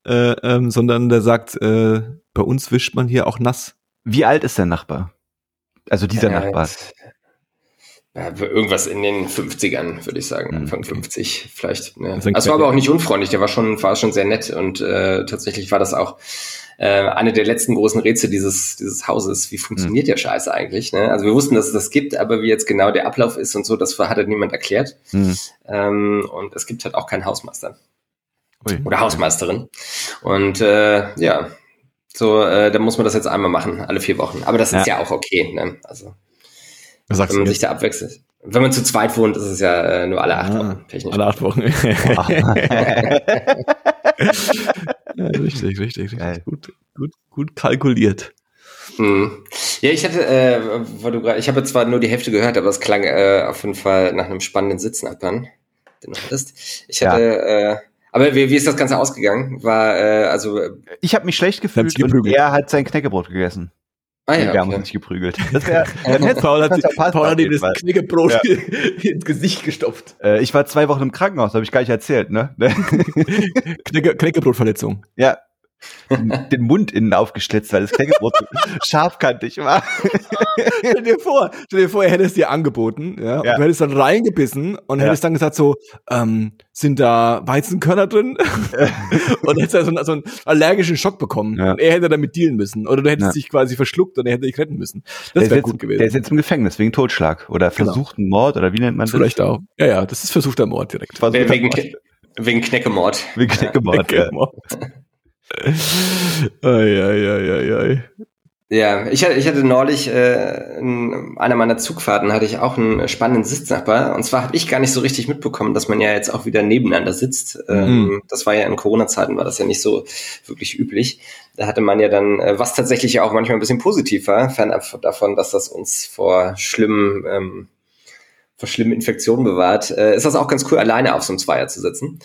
S1: Äh, ähm, sondern der sagt, äh, bei uns wischt man hier auch nass.
S2: Wie alt ist der Nachbar? Also dieser ja, Nachbar.
S3: Ja, irgendwas in den 50ern, würde ich sagen. Hm, Anfang okay. 50 vielleicht. Ne? Das, das war aber auch nicht unfreundlich, der war schon, war schon sehr nett und äh, tatsächlich war das auch äh, eine der letzten großen Rätsel dieses, dieses Hauses. Wie funktioniert mhm. der Scheiß eigentlich? Ne? Also wir wussten, dass es das gibt, aber wie jetzt genau der Ablauf ist und so, das hat halt niemand erklärt. Mhm. Ähm, und es gibt halt auch keinen Hausmeister. Ui. Oder Hausmeisterin. Und äh, ja, so, äh, da muss man das jetzt einmal machen, alle vier Wochen. Aber das ist ja, ja auch okay. Ne? Also
S1: was sagst
S3: wenn man
S1: du
S3: sich da abwechselt. Wenn man zu zweit wohnt, ist es ja äh, nur alle acht ah, Wochen.
S1: Technisch. Alle acht Wochen. <laughs> <laughs> ja, richtig, richtig, richtig. Gut, gut, gut kalkuliert.
S3: Hm. Ja, ich hatte, äh, weil du grad, ich habe zwar nur die Hälfte gehört, aber es klang äh, auf jeden Fall nach einem spannenden Sitznachbarn, den du hattest. Ich hatte, ja. äh, aber wie, wie ist das Ganze ausgegangen? War äh, also
S2: ich habe mich schlecht gefühlt und er hat sein Knäckebrot gegessen. Ah, ja, wir haben uns nicht geprügelt. <laughs> Das wär, <laughs> dann hätte
S1: Paul hat, Paul hat ihm das Knäckebrot ja. <laughs> ins Gesicht gestopft.
S2: Äh, ich war zwei Wochen im Krankenhaus, habe ich gar nicht erzählt, ne?
S1: Knäcke, Knäckebrotverletzung.
S2: Ja, den Mund innen aufgeschlitzt, weil das Knäckebrot <laughs> scharfkantig war.
S1: stell dir vor, stell dir vor, er hätte es dir angeboten, ja, ja. und du hättest dann reingebissen und ja. hättest dann gesagt so, ähm, sind da Weizenkörner drin? <laughs> und hättest dann so, so, einen allergischen Schock bekommen. Ja. Und er hätte damit dealen müssen. Oder du hättest ja. dich quasi verschluckt und er hätte dich retten müssen.
S2: Das wäre gut gewesen. Der ist jetzt im Gefängnis wegen Totschlag oder genau. versuchten genau. Mord oder wie nennt man das?
S1: Vielleicht auch. Ja, ja, das ist versuchter Mord direkt.
S3: Wegen, wegen Kneckemord.
S2: Wegen Kneckemord. Kneckemord. Ja.
S1: Ai.
S3: Ja, ich hatte, ich hatte neulich, äh, in einer meiner Zugfahrten hatte ich auch einen spannenden Sitznachbar. Und zwar habe ich gar nicht so richtig mitbekommen, dass man ja jetzt auch wieder nebeneinander sitzt. Ähm, mhm. Das war ja in Corona-Zeiten, war das ja nicht so wirklich üblich. Da hatte man ja dann, äh, was tatsächlich auch manchmal ein bisschen positiv war, fernab davon, dass das uns vor schlimmen, ähm, vor schlimmen Infektionen bewahrt, äh, ist das auch ganz cool, alleine auf so einem Zweier zu sitzen.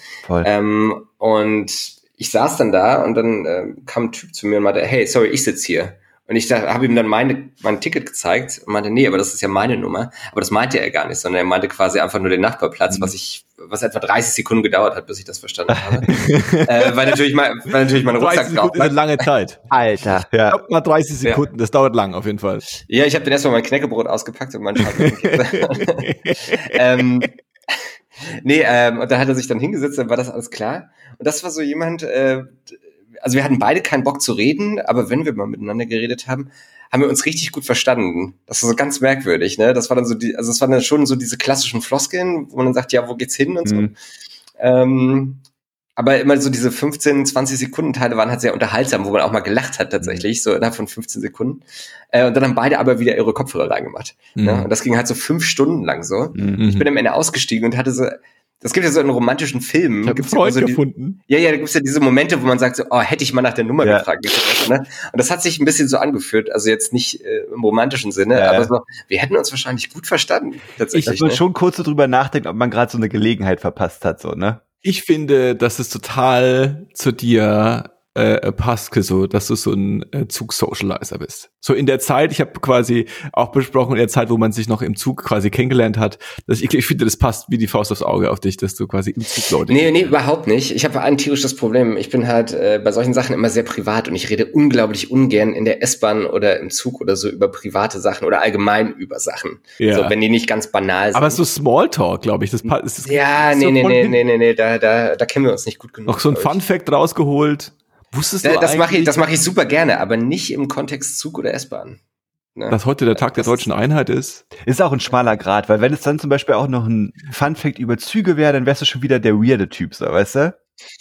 S3: Ähm, und ich saß dann da und dann äh, kam ein Typ zu mir und meinte, hey, sorry, ich sitze hier. Und ich habe ihm dann meine, mein Ticket gezeigt und meinte, nee, aber das ist ja meine Nummer. Aber das meinte er gar nicht, sondern er meinte quasi einfach nur den Nachbarplatz, mhm. was ich, was etwa 30 Sekunden gedauert hat, bis ich das verstanden habe. <laughs> äh, weil natürlich mein, weil natürlich mein Rucksack
S1: 30 Sekunden ist eine lange Zeit.
S2: Alter.
S1: Ja. Glaub mal 30 Sekunden, ja. das dauert lang auf jeden Fall.
S3: Ja, ich habe dann erstmal mein Knäckebrot ausgepackt und meinen <laughs> <laughs> ähm, Nee, ähm, und da hat er sich dann hingesetzt, dann war das alles klar. Und das war so jemand, äh, also wir hatten beide keinen Bock zu reden, aber wenn wir mal miteinander geredet haben, haben wir uns richtig gut verstanden. Das war so ganz merkwürdig, ne? Das war dann so die, also es waren dann schon so diese klassischen Floskeln, wo man dann sagt, ja, wo geht's hin und so. Mhm. Ähm, aber immer so diese 15, 20 Sekunden Teile waren halt sehr unterhaltsam, wo man auch mal gelacht hat tatsächlich, so innerhalb von 15 Sekunden. Äh, und dann haben beide aber wieder ihre Kopfhörer reingemacht. Ne? Mhm. Ne? Und das ging halt so fünf Stunden lang so. Mhm. Ich bin am Ende ausgestiegen und hatte so, das gibt ja so in romantischen Filmen.
S1: Ich
S3: gibt's
S1: Freund
S3: ja so
S1: gefunden.
S3: Die, ja, ja, da gibt's ja diese Momente, wo man sagt so, oh, hätte ich mal nach der Nummer ja. gefragt. Ne? Und das hat sich ein bisschen so angeführt, also jetzt nicht äh, im romantischen Sinne, ja. aber so, wir hätten uns wahrscheinlich gut verstanden.
S2: Tatsächlich, ich würde ne? schon kurz so drüber nachdenken, ob man gerade so eine Gelegenheit verpasst hat, so, ne?
S1: Ich finde, dass es total zu dir äh, passt, so, dass du so ein äh, Zug-Socializer bist. So in der Zeit, ich habe quasi auch besprochen, in der Zeit, wo man sich noch im Zug quasi kennengelernt hat, dass ich, ich finde, das passt wie die Faust aufs Auge auf dich, dass du quasi im Zug
S3: Leute. Nee, nee, überhaupt nicht. Ich habe ein tierisches Problem. Ich bin halt äh, bei solchen Sachen immer sehr privat und ich rede unglaublich ungern in der S-Bahn oder im Zug oder so über private Sachen oder allgemein über Sachen. Ja. So, wenn die nicht ganz banal sind.
S1: Aber so Smalltalk, glaube ich, das
S3: passt. Ja, nee, so nee, nee, nee, nee, nee, da, da, da kennen wir uns nicht gut genug.
S1: Noch so ein Fun Fact rausgeholt.
S3: Wusstest du das mache ich, das mache ich super gerne, aber nicht im Kontext Zug oder S-Bahn.
S1: Ne? Dass heute der Tag der deutschen Einheit ist.
S2: Ist auch ein schmaler Grad, weil wenn es dann zum Beispiel auch noch ein Fun-Fact über Züge wäre, dann wärst du schon wieder der weirde Typ, so, weißt du?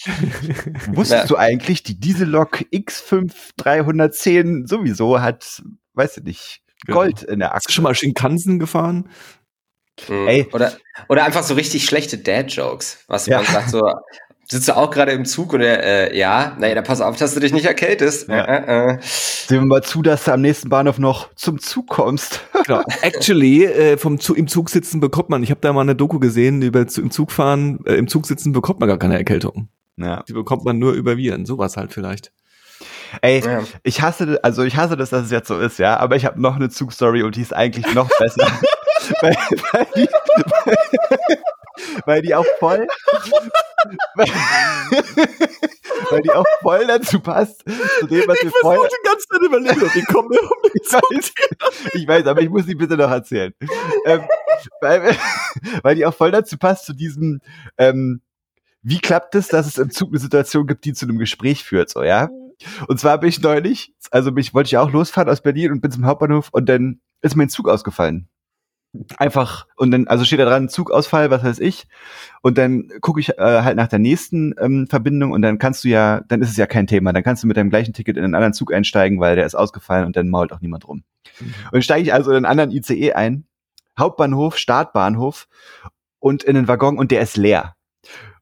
S2: <laughs> Wusstest ja. du eigentlich, die Diesellok X5310 sowieso hat, weißt du nicht, Gold genau. in der Achse. Hast du
S1: schon mal Shinkansen gefahren?
S3: Mhm. Ey. Oder, oder einfach so richtig schlechte Dad-Jokes, was ja. man sagt, so, Sitzt du auch gerade im Zug oder äh, ja? Naja, da pass auf, dass du dich nicht erkältest. Ja. Äh,
S2: äh. Sehen wir mal zu, dass du am nächsten Bahnhof noch zum Zug kommst. <laughs>
S1: genau. Actually, äh, vom Zug, im Zug sitzen bekommt man, ich habe da mal eine Doku gesehen, über zu, im Zug fahren, äh, im Zug sitzen bekommt man gar keine Erkältung. Ja. Die bekommt man nur über Viren, sowas halt vielleicht.
S2: Ey, ja. ich hasse, also ich hasse das, dass es jetzt so ist, ja, aber ich habe noch eine Zugstory und die ist eigentlich noch besser. <laughs> <laughs> weil, weil, die, <laughs> weil, die auch voll, weil, <laughs> weil, die auch voll dazu passt, zu dem, was ich wir vorher...
S1: die ganze Zeit überlegen, die kommen mir um
S2: die Zeit. Ich weiß, aber ich muss die bitte noch erzählen. Ähm, weil, weil die auch voll dazu passt, zu diesem, ähm, wie klappt es, dass es im Zug eine Situation gibt, die zu einem Gespräch führt, so, ja? Und zwar bin ich neulich, also mich wollte ich auch losfahren aus Berlin und bin zum Hauptbahnhof und dann ist mein Zug ausgefallen einfach und dann also steht da dran Zugausfall, was weiß ich und dann gucke ich äh, halt nach der nächsten ähm, Verbindung und dann kannst du ja, dann ist es ja kein Thema, dann kannst du mit deinem gleichen Ticket in einen anderen Zug einsteigen, weil der ist ausgefallen und dann mault auch niemand rum. Mhm. Und steige ich also in einen anderen ICE ein, Hauptbahnhof, Startbahnhof und in den Waggon und der ist leer.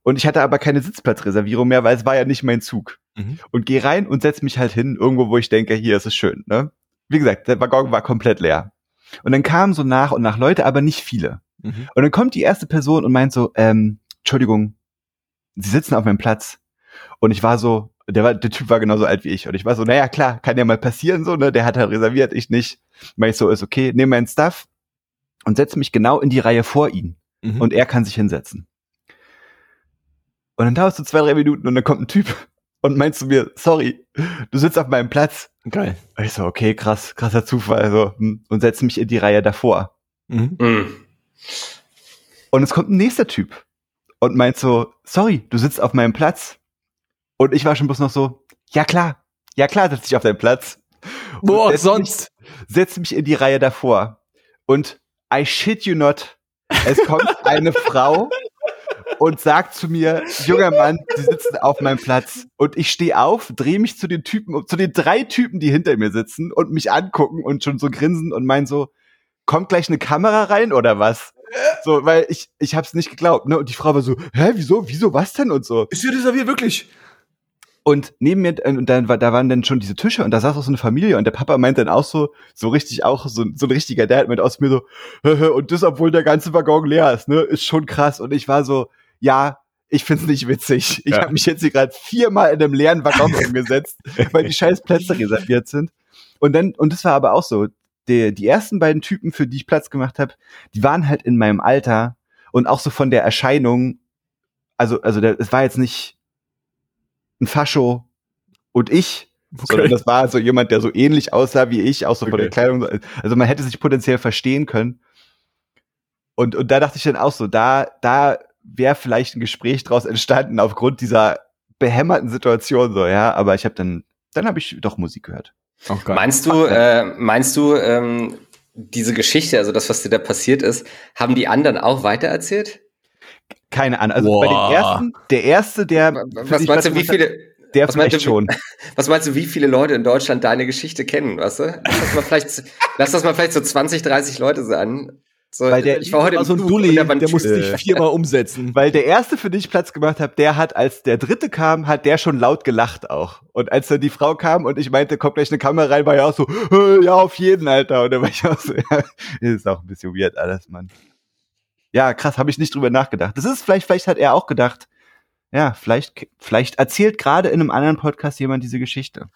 S2: Und ich hatte aber keine Sitzplatzreservierung mehr, weil es war ja nicht mein Zug. Mhm. Und gehe rein und setz mich halt hin, irgendwo, wo ich denke, hier ist es schön. Ne? Wie gesagt, der Waggon war komplett leer. Und dann kamen so nach und nach Leute, aber nicht viele. Mhm. Und dann kommt die erste Person und meint so, ähm, Entschuldigung, Sie sitzen auf meinem Platz. Und ich war so, der, war, der Typ war genauso alt wie ich. Und ich war so, naja, klar, kann ja mal passieren, so, ne? Der hat halt reserviert, ich nicht. Weil ich so, ist okay, nehme meinen Stuff und setze mich genau in die Reihe vor ihn. Mhm. Und er kann sich hinsetzen. Und dann dauert es so zwei, drei Minuten und dann kommt ein Typ und meinst du mir, sorry, du sitzt auf meinem Platz.
S1: Geil.
S2: Ich so, okay, krass, krasser Zufall. Also, hm, und setze mich in die Reihe davor. Mhm. Mhm. Und es kommt ein nächster Typ und meint so, sorry, du sitzt auf meinem Platz. Und ich war schon bloß noch so, ja klar, ja klar sitze ich auf deinem Platz.
S1: Boah, setz sonst.
S2: Mich, setz mich in die Reihe davor. Und I shit you not, es kommt <laughs> eine Frau und sagt zu mir, junger Mann, Sie sitzen auf meinem Platz. Und ich stehe auf, drehe mich zu den Typen, zu den drei Typen, die hinter mir sitzen und mich angucken und schon so grinsen und meinen so, kommt gleich eine Kamera rein oder was? So, weil ich, ich hab's nicht geglaubt, ne? Und die Frau war so, hä, wieso, wieso, was denn und so.
S1: Ist hier reserviert, wirklich?
S2: Und neben mir, und dann war, da waren dann schon diese Tische und da saß auch so eine Familie und der Papa meint dann auch so, so richtig auch, so, so ein richtiger Dad mit aus mir so, <laughs> und das, obwohl der ganze Waggon leer ist, ne, ist schon krass. Und ich war so, ja, ich find's nicht witzig. Ich ja. habe mich jetzt hier gerade viermal in einem leeren Waggon <laughs> umgesetzt, weil die scheiß Plätze reserviert sind. Und dann, und das war aber auch so, die, die ersten beiden Typen, für die ich Platz gemacht habe, die waren halt in meinem Alter und auch so von der Erscheinung, also, also der, es war jetzt nicht ein Fascho und ich, okay. sondern das war so jemand, der so ähnlich aussah wie ich, auch so okay. von der Kleidung. Also man hätte sich potenziell verstehen können. Und, und da dachte ich dann auch so, da, da wäre vielleicht ein Gespräch draus entstanden aufgrund dieser behämmerten Situation so, ja. Aber ich habe dann, dann habe ich doch Musik gehört.
S3: Meinst du, äh, meinst du, ähm, diese Geschichte, also das, was dir da passiert ist, haben die anderen auch weitererzählt?
S2: Keine Ahnung. Also Boah. bei den ersten, der erste, der.
S3: Was meinst du, wie viele,
S2: der was vielleicht schon. <laughs>
S3: Was meinst du, wie viele Leute in Deutschland deine Geschichte kennen, weißt du? Lass das mal vielleicht, lass das mal vielleicht so 20, 30 Leute sein. So,
S2: weil der, ich war heute so ein Dulli, der, der musste sich viermal <laughs> umsetzen. Weil der erste, für den ich Platz gemacht habe, der hat, als der dritte kam, hat der schon laut gelacht auch. Und als dann die Frau kam und ich meinte, kommt gleich eine Kamera rein, war ja auch so, ja, auf jeden, Alter. Und dann war ich auch so, <laughs> ja, ist auch ein bisschen weird alles, Mann. Ja, krass, habe ich nicht drüber nachgedacht. Das ist vielleicht, vielleicht hat er auch gedacht, ja, vielleicht, vielleicht erzählt gerade in einem anderen Podcast jemand diese Geschichte.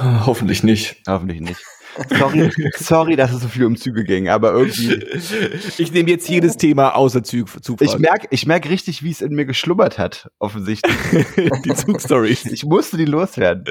S1: Hoffentlich nicht.
S2: Hoffentlich nicht. Sorry, sorry, dass es so viel um Züge ging, aber irgendwie.
S1: Ich nehme jetzt jedes Thema außer Zug. Zugfahrt.
S2: Ich merke ich merk richtig, wie es in mir geschlummert hat, offensichtlich. <laughs>
S1: die Zugstory.
S2: Ich musste die loswerden.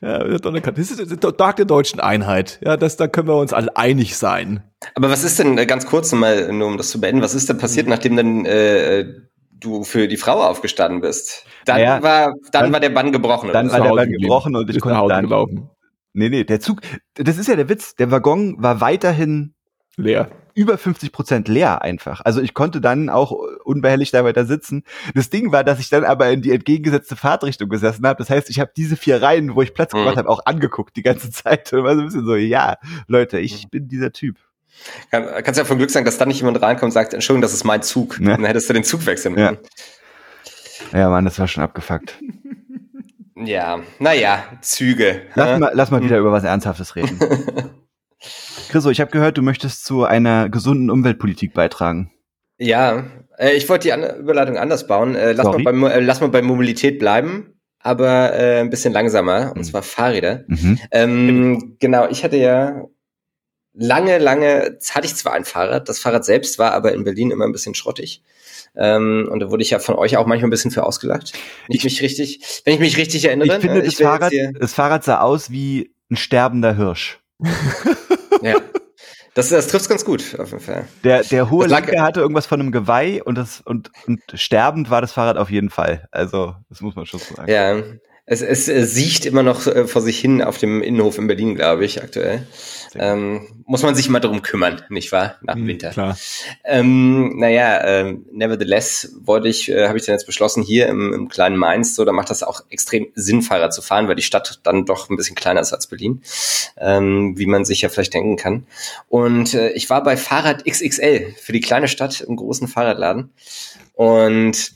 S1: Ja, das ist der Tag der deutschen Einheit. Ja, das, da können wir uns alle einig sein.
S3: Aber was ist denn, äh, ganz kurz mal, nur um das zu beenden, was ist denn passiert, nachdem dann äh, du für die Frau aufgestanden bist? Dann
S2: Naja,
S3: war, dann,
S2: dann-
S3: war der Bann gebrochen.
S2: Dann war der Bann gebrochen und ich konnte
S1: nach Hause
S2: dann.
S1: gelaufen.
S2: Nee, nee, der Zug, das ist ja der Witz. Der Waggon war weiterhin
S1: Leer.
S2: über 50 Prozent leer einfach. Also ich konnte dann auch unbehelligt da weiter sitzen. Das Ding war, dass ich dann aber in die entgegengesetzte Fahrtrichtung gesessen habe. Das heißt, ich habe diese vier Reihen, wo ich Platz
S3: Mhm.
S2: gemacht habe, auch angeguckt die ganze <laughs> Zeit. Und war so ein bisschen so, ja, Leute, ich bin dieser Typ.
S3: Kann, kannst ja von Glück sagen, dass dann nicht jemand reinkommt und sagt, Entschuldigung, das ist mein Zug.
S2: Ja.
S3: Dann hättest du den Zug wechseln
S2: Ja.
S3: müssen.
S2: Ja, Mann, das war schon abgefuckt. <laughs>
S3: Ja, naja, Züge.
S2: Lass
S3: Hä?
S2: mal, lass mal wieder über was Ernsthaftes reden. <laughs> Chriso, ich habe gehört, du möchtest zu einer gesunden Umweltpolitik beitragen.
S3: Ja, äh, ich wollte die Überleitung anders bauen. Äh, lass, mal bei, äh, lass mal bei Mobilität bleiben, aber ein bisschen langsamer, und
S2: Mhm.
S3: zwar Fahrräder.
S2: Mhm.
S3: Ähm, genau, ich hatte ja lange, lange, hatte ich zwar ein Fahrrad, das Fahrrad selbst war aber in Berlin immer ein bisschen schrottig. Ähm, und da wurde ich ja von euch auch manchmal ein bisschen für ausgelacht. Wenn ich mich richtig, wenn ich mich richtig erinnere.
S2: Ich finde,
S3: äh,
S2: das,
S3: jetzt
S2: Fahrrad, das Fahrrad sah aus wie ein sterbender Hirsch.
S3: ja. Das, das trifft ganz gut, auf jeden Fall.
S2: Der, der hohe Lenker hatte irgendwas von einem Geweih und, das, und, und sterbend war das Fahrrad auf jeden Fall. Also, das muss man schon so sagen.
S3: Ja, es, es, äh, siecht immer noch äh, vor sich hin auf dem Innenhof in Berlin, glaube ich, aktuell. Ähm, muss man sich mal darum kümmern, nicht wahr? Nach dem
S1: Hm,
S3: Winter.
S1: Klar.
S3: Ähm, naja, ähm, nevertheless wollte ich, äh, habe ich dann jetzt beschlossen, hier im, im kleinen Mainz, so, da macht das auch extrem Sinn, Fahrrad zu fahren, weil die Stadt dann doch ein bisschen kleiner ist als Berlin, ähm, wie man sich ja vielleicht denken kann. Und äh, ich war bei Fahrrad XXL für die kleine Stadt im großen Fahrradladen. Und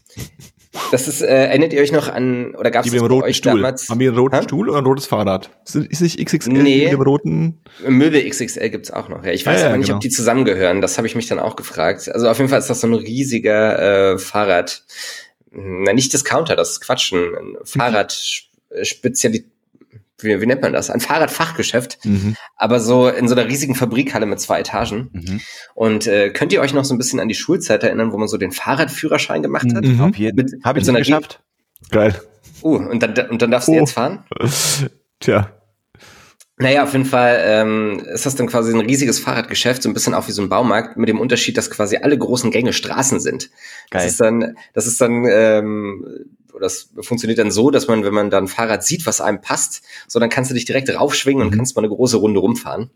S3: das ist, äh, erinnert ihr euch noch an, oder gab es das bei
S1: roten
S3: euch
S1: Stuhl.
S3: damals?
S1: Haben wir einen roten
S3: Hä?
S1: Stuhl oder ein rotes Fahrrad? Ist ist nicht XXL
S3: Nee.
S1: mit dem roten?
S3: Möbel XXL gibt's auch noch. Ja, ich weiß
S1: Ja, ja,
S3: aber nicht,
S1: genau.
S3: ob die zusammengehören. Das habe ich mich dann auch gefragt. Also auf jeden Fall ist das so ein riesiger äh, Fahrrad. Na, nicht Discounter, das ist Quatsch. Ein Fahrrad speziell wie, wie nennt man das? Ein Fahrradfachgeschäft,
S1: Mhm.
S3: aber so in so einer riesigen Fabrikhalle mit zwei Etagen.
S2: Mhm.
S3: Und äh, könnt ihr euch noch so ein bisschen an die Schulzeit erinnern, wo man so den Fahrradführerschein gemacht hat?
S1: Mhm.
S2: Jeden
S3: Mit-
S2: Habe
S3: mit
S2: ich
S3: so einer
S2: geschafft.
S1: Geil.
S3: Uh, und dann, und dann darfst du
S1: Oh.
S3: jetzt fahren? <laughs>
S1: Tja.
S3: Naja, auf jeden Fall ähm, ist das dann quasi ein riesiges Fahrradgeschäft, so ein bisschen auch wie so ein Baumarkt, mit dem Unterschied, dass quasi alle großen Gänge Straßen sind. Das
S2: Geil.
S3: ist dann, das ist dann, ähm, das funktioniert dann so, dass man, wenn man dann ein Fahrrad sieht, was einem passt, so dann kannst du dich direkt raufschwingen und
S1: Mhm.
S3: kannst mal eine große Runde rumfahren.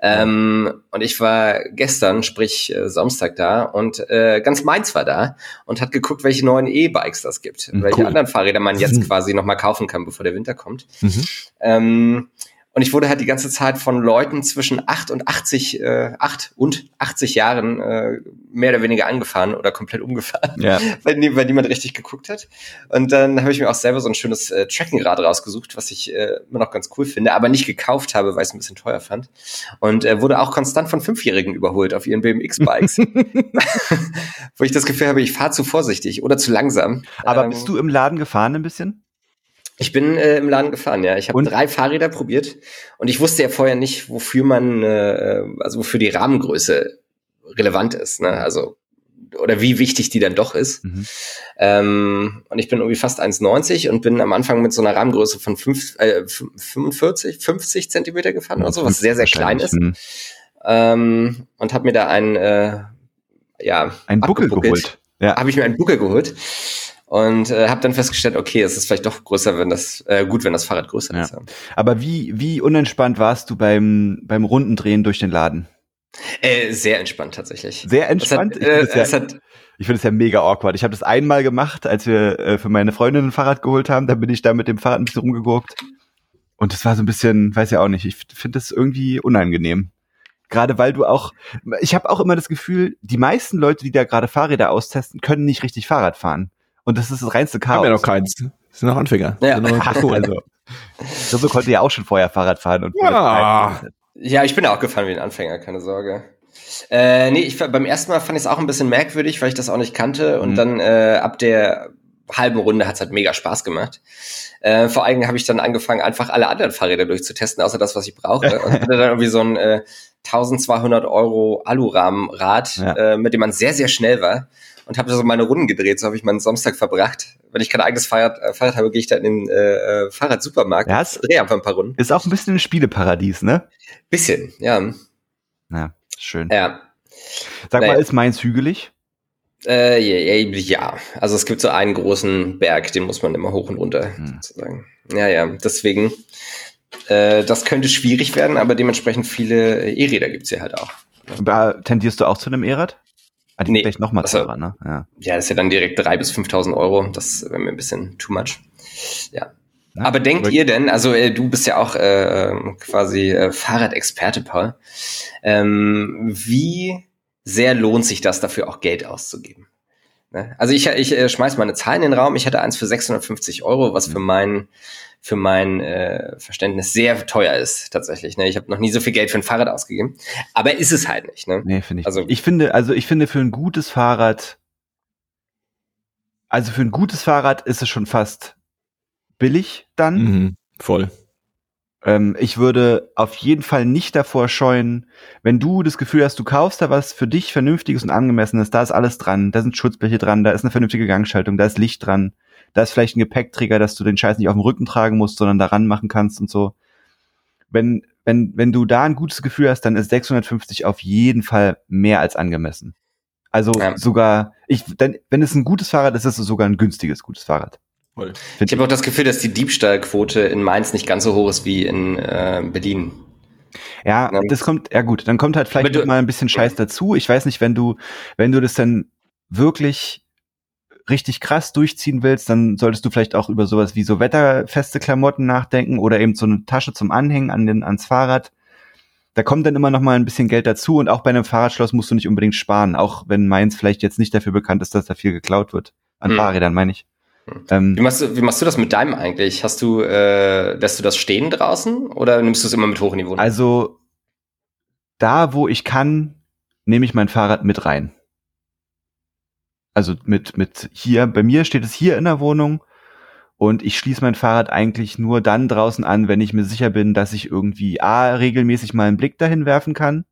S3: Ähm, und ich war gestern, sprich äh, Samstag da und äh, ganz Mainz war da und hat geguckt, welche neuen E-Bikes das gibt,
S2: Mhm,
S3: welche
S1: cool.
S3: anderen Fahrräder man jetzt
S1: Mhm.
S3: quasi nochmal kaufen kann, bevor der Winter kommt.
S1: Mhm.
S3: Ähm, und ich wurde halt die ganze Zeit von Leuten zwischen 8 und 80, äh, 8 und 80 Jahren äh, mehr oder weniger angefahren oder komplett umgefahren,
S2: Ja. <laughs>
S3: weil, nie, weil niemand richtig geguckt hat. Und dann habe ich mir auch selber so ein schönes äh, Trackingrad rausgesucht, was ich äh, immer noch ganz cool finde, aber nicht gekauft habe, weil ich es ein bisschen teuer fand. Und äh, wurde auch konstant von Fünfjährigen überholt auf ihren BMX-Bikes. <laughs> <laughs> Wo ich das Gefühl habe, ich fahre zu vorsichtig oder zu langsam.
S2: Aber
S3: Ähm,
S2: bist du im Laden gefahren ein bisschen?
S3: Ich bin äh, im Laden gefahren, ja. Ich habe drei Fahrräder probiert und ich wusste ja vorher nicht, wofür man, äh, also wofür die Rahmengröße relevant ist, ne? Also oder wie wichtig die dann doch ist.
S2: Mhm.
S3: Ähm, und ich bin irgendwie fast 1,90 und bin am Anfang mit so einer Rahmengröße von fünf, äh, fün- 45, 50 Zentimeter gefahren oder so, was sehr, sehr klein ist.
S2: Mhm.
S3: Ähm, und habe mir da einen, äh, ja,
S2: Ein Buckel geholt. Ja.
S3: habe ich mir einen Buckel geholt und äh, habe dann festgestellt, okay, es ist vielleicht doch größer, wenn das äh, gut, wenn das Fahrrad größer
S2: Ja.
S3: ist.
S2: Aber wie, wie unentspannt warst du beim, beim Rundendrehen durch den Laden?
S3: Äh, sehr entspannt tatsächlich.
S2: Sehr
S3: Es hat,
S2: entspannt. Ich
S3: äh,
S2: finde es ja,
S3: hat,
S2: ich finde es ja mega awkward. Ich habe das einmal gemacht, als wir äh, für meine Freundin ein Fahrrad geholt haben. Da bin ich da mit dem Fahrrad ein bisschen rumgegurkt. Und das war so ein bisschen, weiß ja auch nicht, ich finde das irgendwie unangenehm. Gerade weil du auch, ich habe auch immer das Gefühl, die meisten Leute, die da gerade Fahrräder austesten, können nicht richtig Fahrrad fahren. Und das ist das reinste Chaos.
S1: Haben ja noch keins. Sind noch Anfänger.
S3: Ja.
S1: Sind noch <laughs>
S2: also, so konnte ja auch schon vorher Fahrrad fahren. Und
S1: Ja.
S3: ja, ich bin auch gefahren wie ein Anfänger, keine Sorge. Äh, nee, ich, beim ersten Mal fand ich es auch ein bisschen merkwürdig, weil ich das auch nicht kannte. Und
S2: Mhm.
S3: dann äh, ab der halben Runde hat's halt mega Spaß gemacht. Äh, vor allem habe ich dann angefangen, einfach alle anderen Fahrräder durchzutesten, außer das, was ich brauche. <laughs> Und hatte dann irgendwie so ein äh, 1200 Euro Alurahmenrad, ja. äh, mit dem man sehr, sehr schnell war. Und habe so meine Runden gedreht. So habe ich meinen Samstag verbracht. Wenn ich kein eigenes Fahrrad, äh, Fahrrad habe, gehe ich dann in den äh, äh Fahrradsupermarkt.
S2: Ja, drehe einfach ein paar Runden. Ist auch ein bisschen ein Spieleparadies, ne?
S3: Bisschen, ja.
S2: Ja, schön.
S3: Ja.
S2: Sag naja. mal, ist Mainz hügelig?
S3: Äh, ja, also es gibt so einen großen Berg, den muss man immer hoch und runter hm. sozusagen. Ja, ja, deswegen, äh, das könnte schwierig werden, aber dementsprechend viele E-Räder gibt's hier halt auch.
S2: Aber tendierst du auch zu einem E-Rad?
S3: Ah, die nee, vielleicht nochmal also, teurer, ne? Ja. ja, das ist ja dann direkt 3.000 bis 5.000 Euro. Das wäre mir ein bisschen too much. Ja. ja aber denkt ihr denn, also äh, du bist ja auch äh, quasi äh, Fahrradexperte, Paul, ähm, wie sehr lohnt sich das dafür auch Geld auszugeben. Ne? Also ich, ich äh, schmeiß mal eine Zahl in den Raum. Ich hatte eins für 650 Euro, was für mein für mein äh, Verständnis sehr teuer ist tatsächlich. Ne? Ich habe noch nie so viel Geld für ein Fahrrad ausgegeben, aber ist es halt nicht. Ne?
S2: Nee, finde ich. Also ich finde, also ich finde für ein gutes Fahrrad, also für ein gutes Fahrrad ist es schon fast billig dann.
S1: Mhm, voll.
S2: Ähm, ich würde auf jeden Fall nicht davor scheuen, wenn du das Gefühl hast, du kaufst da was für dich Vernünftiges und Angemessenes, da ist alles dran, da sind Schutzbleche dran, da ist eine vernünftige Gangschaltung, da ist Licht dran, da ist vielleicht ein Gepäckträger, dass du den Scheiß nicht auf dem Rücken tragen musst, sondern daran machen kannst und so. Wenn, wenn, wenn du da ein gutes Gefühl hast, dann ist 650 auf jeden Fall mehr als angemessen. Also ja. sogar, ich, dann, wenn es ein gutes Fahrrad ist, ist es sogar ein günstiges gutes Fahrrad.
S3: Ich habe auch das Gefühl, dass die Diebstahlquote in Mainz nicht ganz so hoch ist wie in äh, Berlin.
S2: Ja, ja, das kommt, ja gut, dann kommt halt vielleicht du, mal ein bisschen Scheiß dazu. Ich weiß nicht, wenn du, wenn du das dann wirklich richtig krass durchziehen willst, dann solltest du vielleicht auch über sowas wie so wetterfeste Klamotten nachdenken oder eben so eine Tasche zum Anhängen an den, ans Fahrrad. Da kommt dann immer noch mal ein bisschen Geld dazu und auch bei einem Fahrradschloss musst du nicht unbedingt sparen, auch wenn Mainz vielleicht jetzt nicht dafür bekannt ist, dass da viel geklaut wird. An hm. Fahrrädern meine ich.
S3: Ähm, wie, machst du, wie machst du das mit deinem eigentlich? Hast du, äh, lässt du das stehen draußen oder nimmst du es immer mit hoch in die Wohnung?
S2: Also da, wo ich kann, nehme ich mein Fahrrad mit rein. Also mit, mit hier, bei mir steht es hier in der Wohnung und ich schließe mein Fahrrad eigentlich nur dann draußen an, wenn ich mir sicher bin, dass ich irgendwie A, regelmäßig mal einen Blick dahin werfen kann.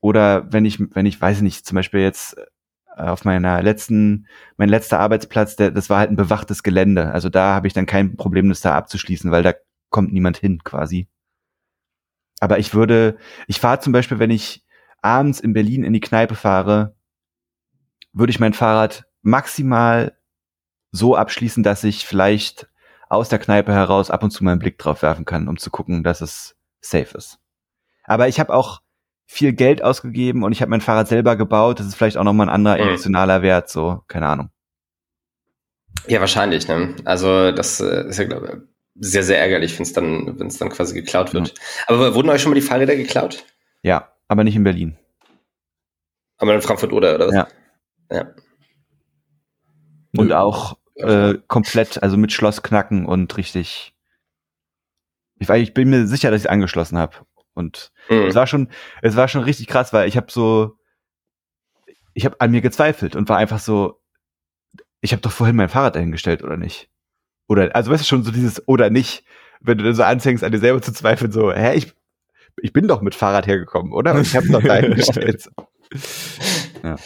S2: Oder wenn ich, wenn ich, weiß nicht, zum Beispiel jetzt auf meiner letzten, mein letzter Arbeitsplatz, der, das war halt ein bewachtes Gelände. Also da habe ich dann kein Problem, das da abzuschließen, weil da kommt niemand hin quasi. Aber ich würde, ich fahre zum Beispiel, wenn ich abends in Berlin in die Kneipe fahre, würde ich mein Fahrrad maximal so abschließen, dass ich vielleicht aus der Kneipe heraus ab und zu meinen Blick drauf werfen kann, um zu gucken, dass es safe ist. Aber ich habe auch viel Geld ausgegeben und ich habe mein Fahrrad selber gebaut. Das ist vielleicht auch nochmal ein anderer mhm. emotionaler Wert, so, keine Ahnung.
S3: Ja, wahrscheinlich, ne? Also das äh, ist ja, glaube ich, sehr, sehr ärgerlich, wenn es dann, wenn es dann quasi geklaut wird. Mhm. Aber wurden euch schon mal die Fahrräder geklaut?
S2: Ja, aber nicht in Berlin.
S3: Aber in Frankfurt oder, oder was?
S2: Ja. Ja. Und Nö. auch äh, komplett, also mit Schlossknacken und richtig. Ich, ich bin mir sicher, dass ich angeschlossen habe. Und mhm. es war schon, es war schon richtig krass, weil ich habe so, ich habe an mir gezweifelt und war einfach so, ich habe doch vorhin mein Fahrrad dahingestellt oder nicht? Oder, also weißt du schon so dieses oder nicht, wenn du dann so anfängst, an dir selber zu zweifeln, so, hä, ich, ich bin doch mit Fahrrad hergekommen, oder? Und ich habe doch dahingestellt. <laughs> <laughs>
S3: ja.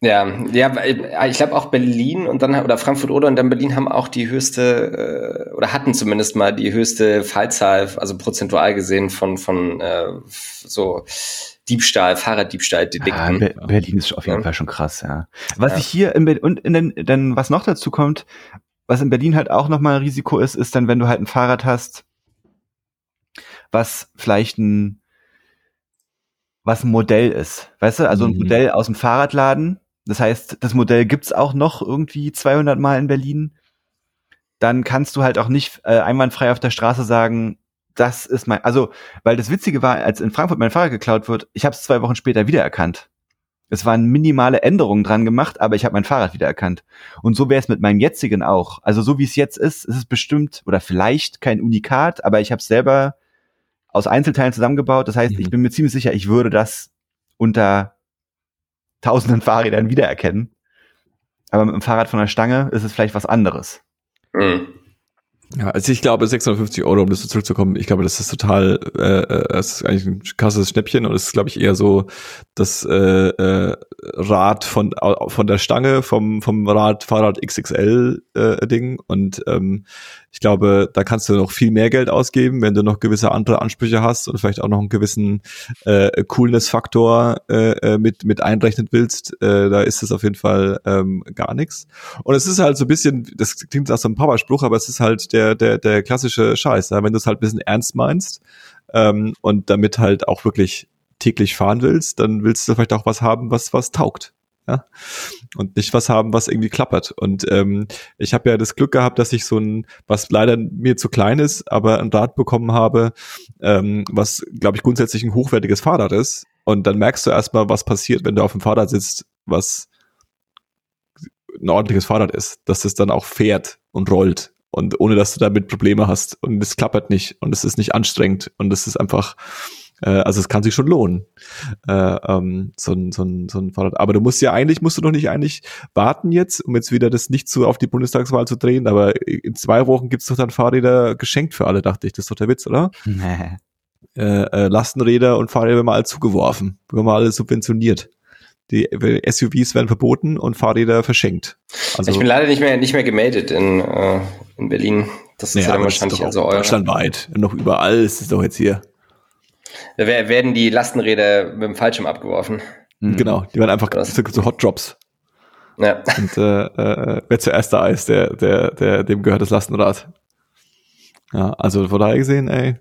S3: Ja, ja, ich glaube auch Berlin und dann oder Frankfurt oder und dann Berlin haben auch die höchste äh, oder hatten zumindest mal die höchste Fallzahl, also prozentual gesehen von von äh, so Diebstahl, Fahrraddiebstahl
S2: Ja, Be Berlin ist auf jeden ja. Fall schon krass, ja. Was ja. ich hier in Berlin und in den, denn was noch dazu kommt, was in Berlin halt auch nochmal ein Risiko ist, ist dann, wenn du halt ein Fahrrad hast, was vielleicht ein was ein Modell ist, weißt du, also ein mhm. Modell aus dem Fahrradladen, das heißt, das Modell gibt's auch noch irgendwie 200 Mal in Berlin. Dann kannst du halt auch nicht äh, einwandfrei auf der Straße sagen, das ist mein, also, weil das Witzige war, als in Frankfurt mein Fahrrad geklaut wird, ich habe es zwei Wochen später wiedererkannt. Es waren minimale Änderungen dran gemacht, aber ich habe mein Fahrrad wiedererkannt. Und so wäre es mit meinem jetzigen auch. Also so wie es jetzt ist, ist es bestimmt oder vielleicht kein Unikat, aber ich habe es selber aus Einzelteilen zusammengebaut. Das heißt, mhm. ich bin mir ziemlich sicher, ich würde das unter tausenden Fahrrädern wiedererkennen. Aber mit dem Fahrrad von der Stange ist es vielleicht was anderes. Mhm.
S1: Ja, also ich glaube 650 Euro, um das so zurückzukommen, ich glaube, das ist total, äh, äh, das ist eigentlich ein krasses Schnäppchen und es ist, glaube ich, eher so das äh, äh, Rad von von der Stange vom vom Rad Fahrrad XXL äh, und ähm, ich glaube, da kannst du noch viel mehr Geld ausgeben, wenn du noch gewisse andere Ansprüche hast und vielleicht auch noch einen gewissen äh, Coolness-Faktor äh, äh mit, mit einrechnen willst. Äh, da ist es auf jeden Fall ähm, gar nichts. Und es ist halt so ein bisschen, das klingt nach so einem Powerspruch, aber es ist halt der, der, der klassische Scheiß. Ja? Wenn du es halt ein bisschen ernst meinst ähm, und damit halt auch wirklich täglich fahren willst, dann willst du vielleicht auch was haben, was was taugt ja, und nicht was haben, was irgendwie klappert. Und ähm, ich habe ja das Glück gehabt, dass ich so ein, was leider mir zu klein ist, aber ein Rad bekommen habe, ähm, was, glaube ich, grundsätzlich ein hochwertiges Fahrrad ist. Und dann merkst du erstmal, was passiert, wenn du auf dem Fahrrad sitzt, was ein ordentliches Fahrrad ist, dass es dann auch fährt und rollt und ohne dass du damit Probleme hast und es klappert nicht und es ist nicht anstrengend und es ist einfach also es kann sich schon lohnen, äh, ähm, so, ein, so, ein, so ein Fahrrad. Aber du musst ja eigentlich, musst du doch nicht eigentlich warten jetzt, um jetzt wieder das nicht zu auf die Bundestagswahl zu drehen, aber in zwei Wochen gibt's doch dann Fahrräder geschenkt für alle, dachte ich. Das ist doch der Witz, oder? Nee. Äh, äh, Lastenräder und Fahrräder werden mal alle zugeworfen, werden mal alle subventioniert. Die SUVs werden verboten und Fahrräder verschenkt.
S3: Also, ich bin leider nicht mehr nicht mehr gemeldet in, äh, in Berlin. Das ist naja, ja dann wahrscheinlich also
S1: euer. Deutschlandweit, noch überall ist es doch jetzt hier.
S3: Da werden die Lastenräder mit dem Fallschirm abgeworfen.
S1: Mhm. Genau, die werden einfach so, so Hot Drops. Ja. Und äh, äh, wer zuerst da ist, der, der, der, dem gehört das Lastenrad. Ja, also von daher gesehen, ey,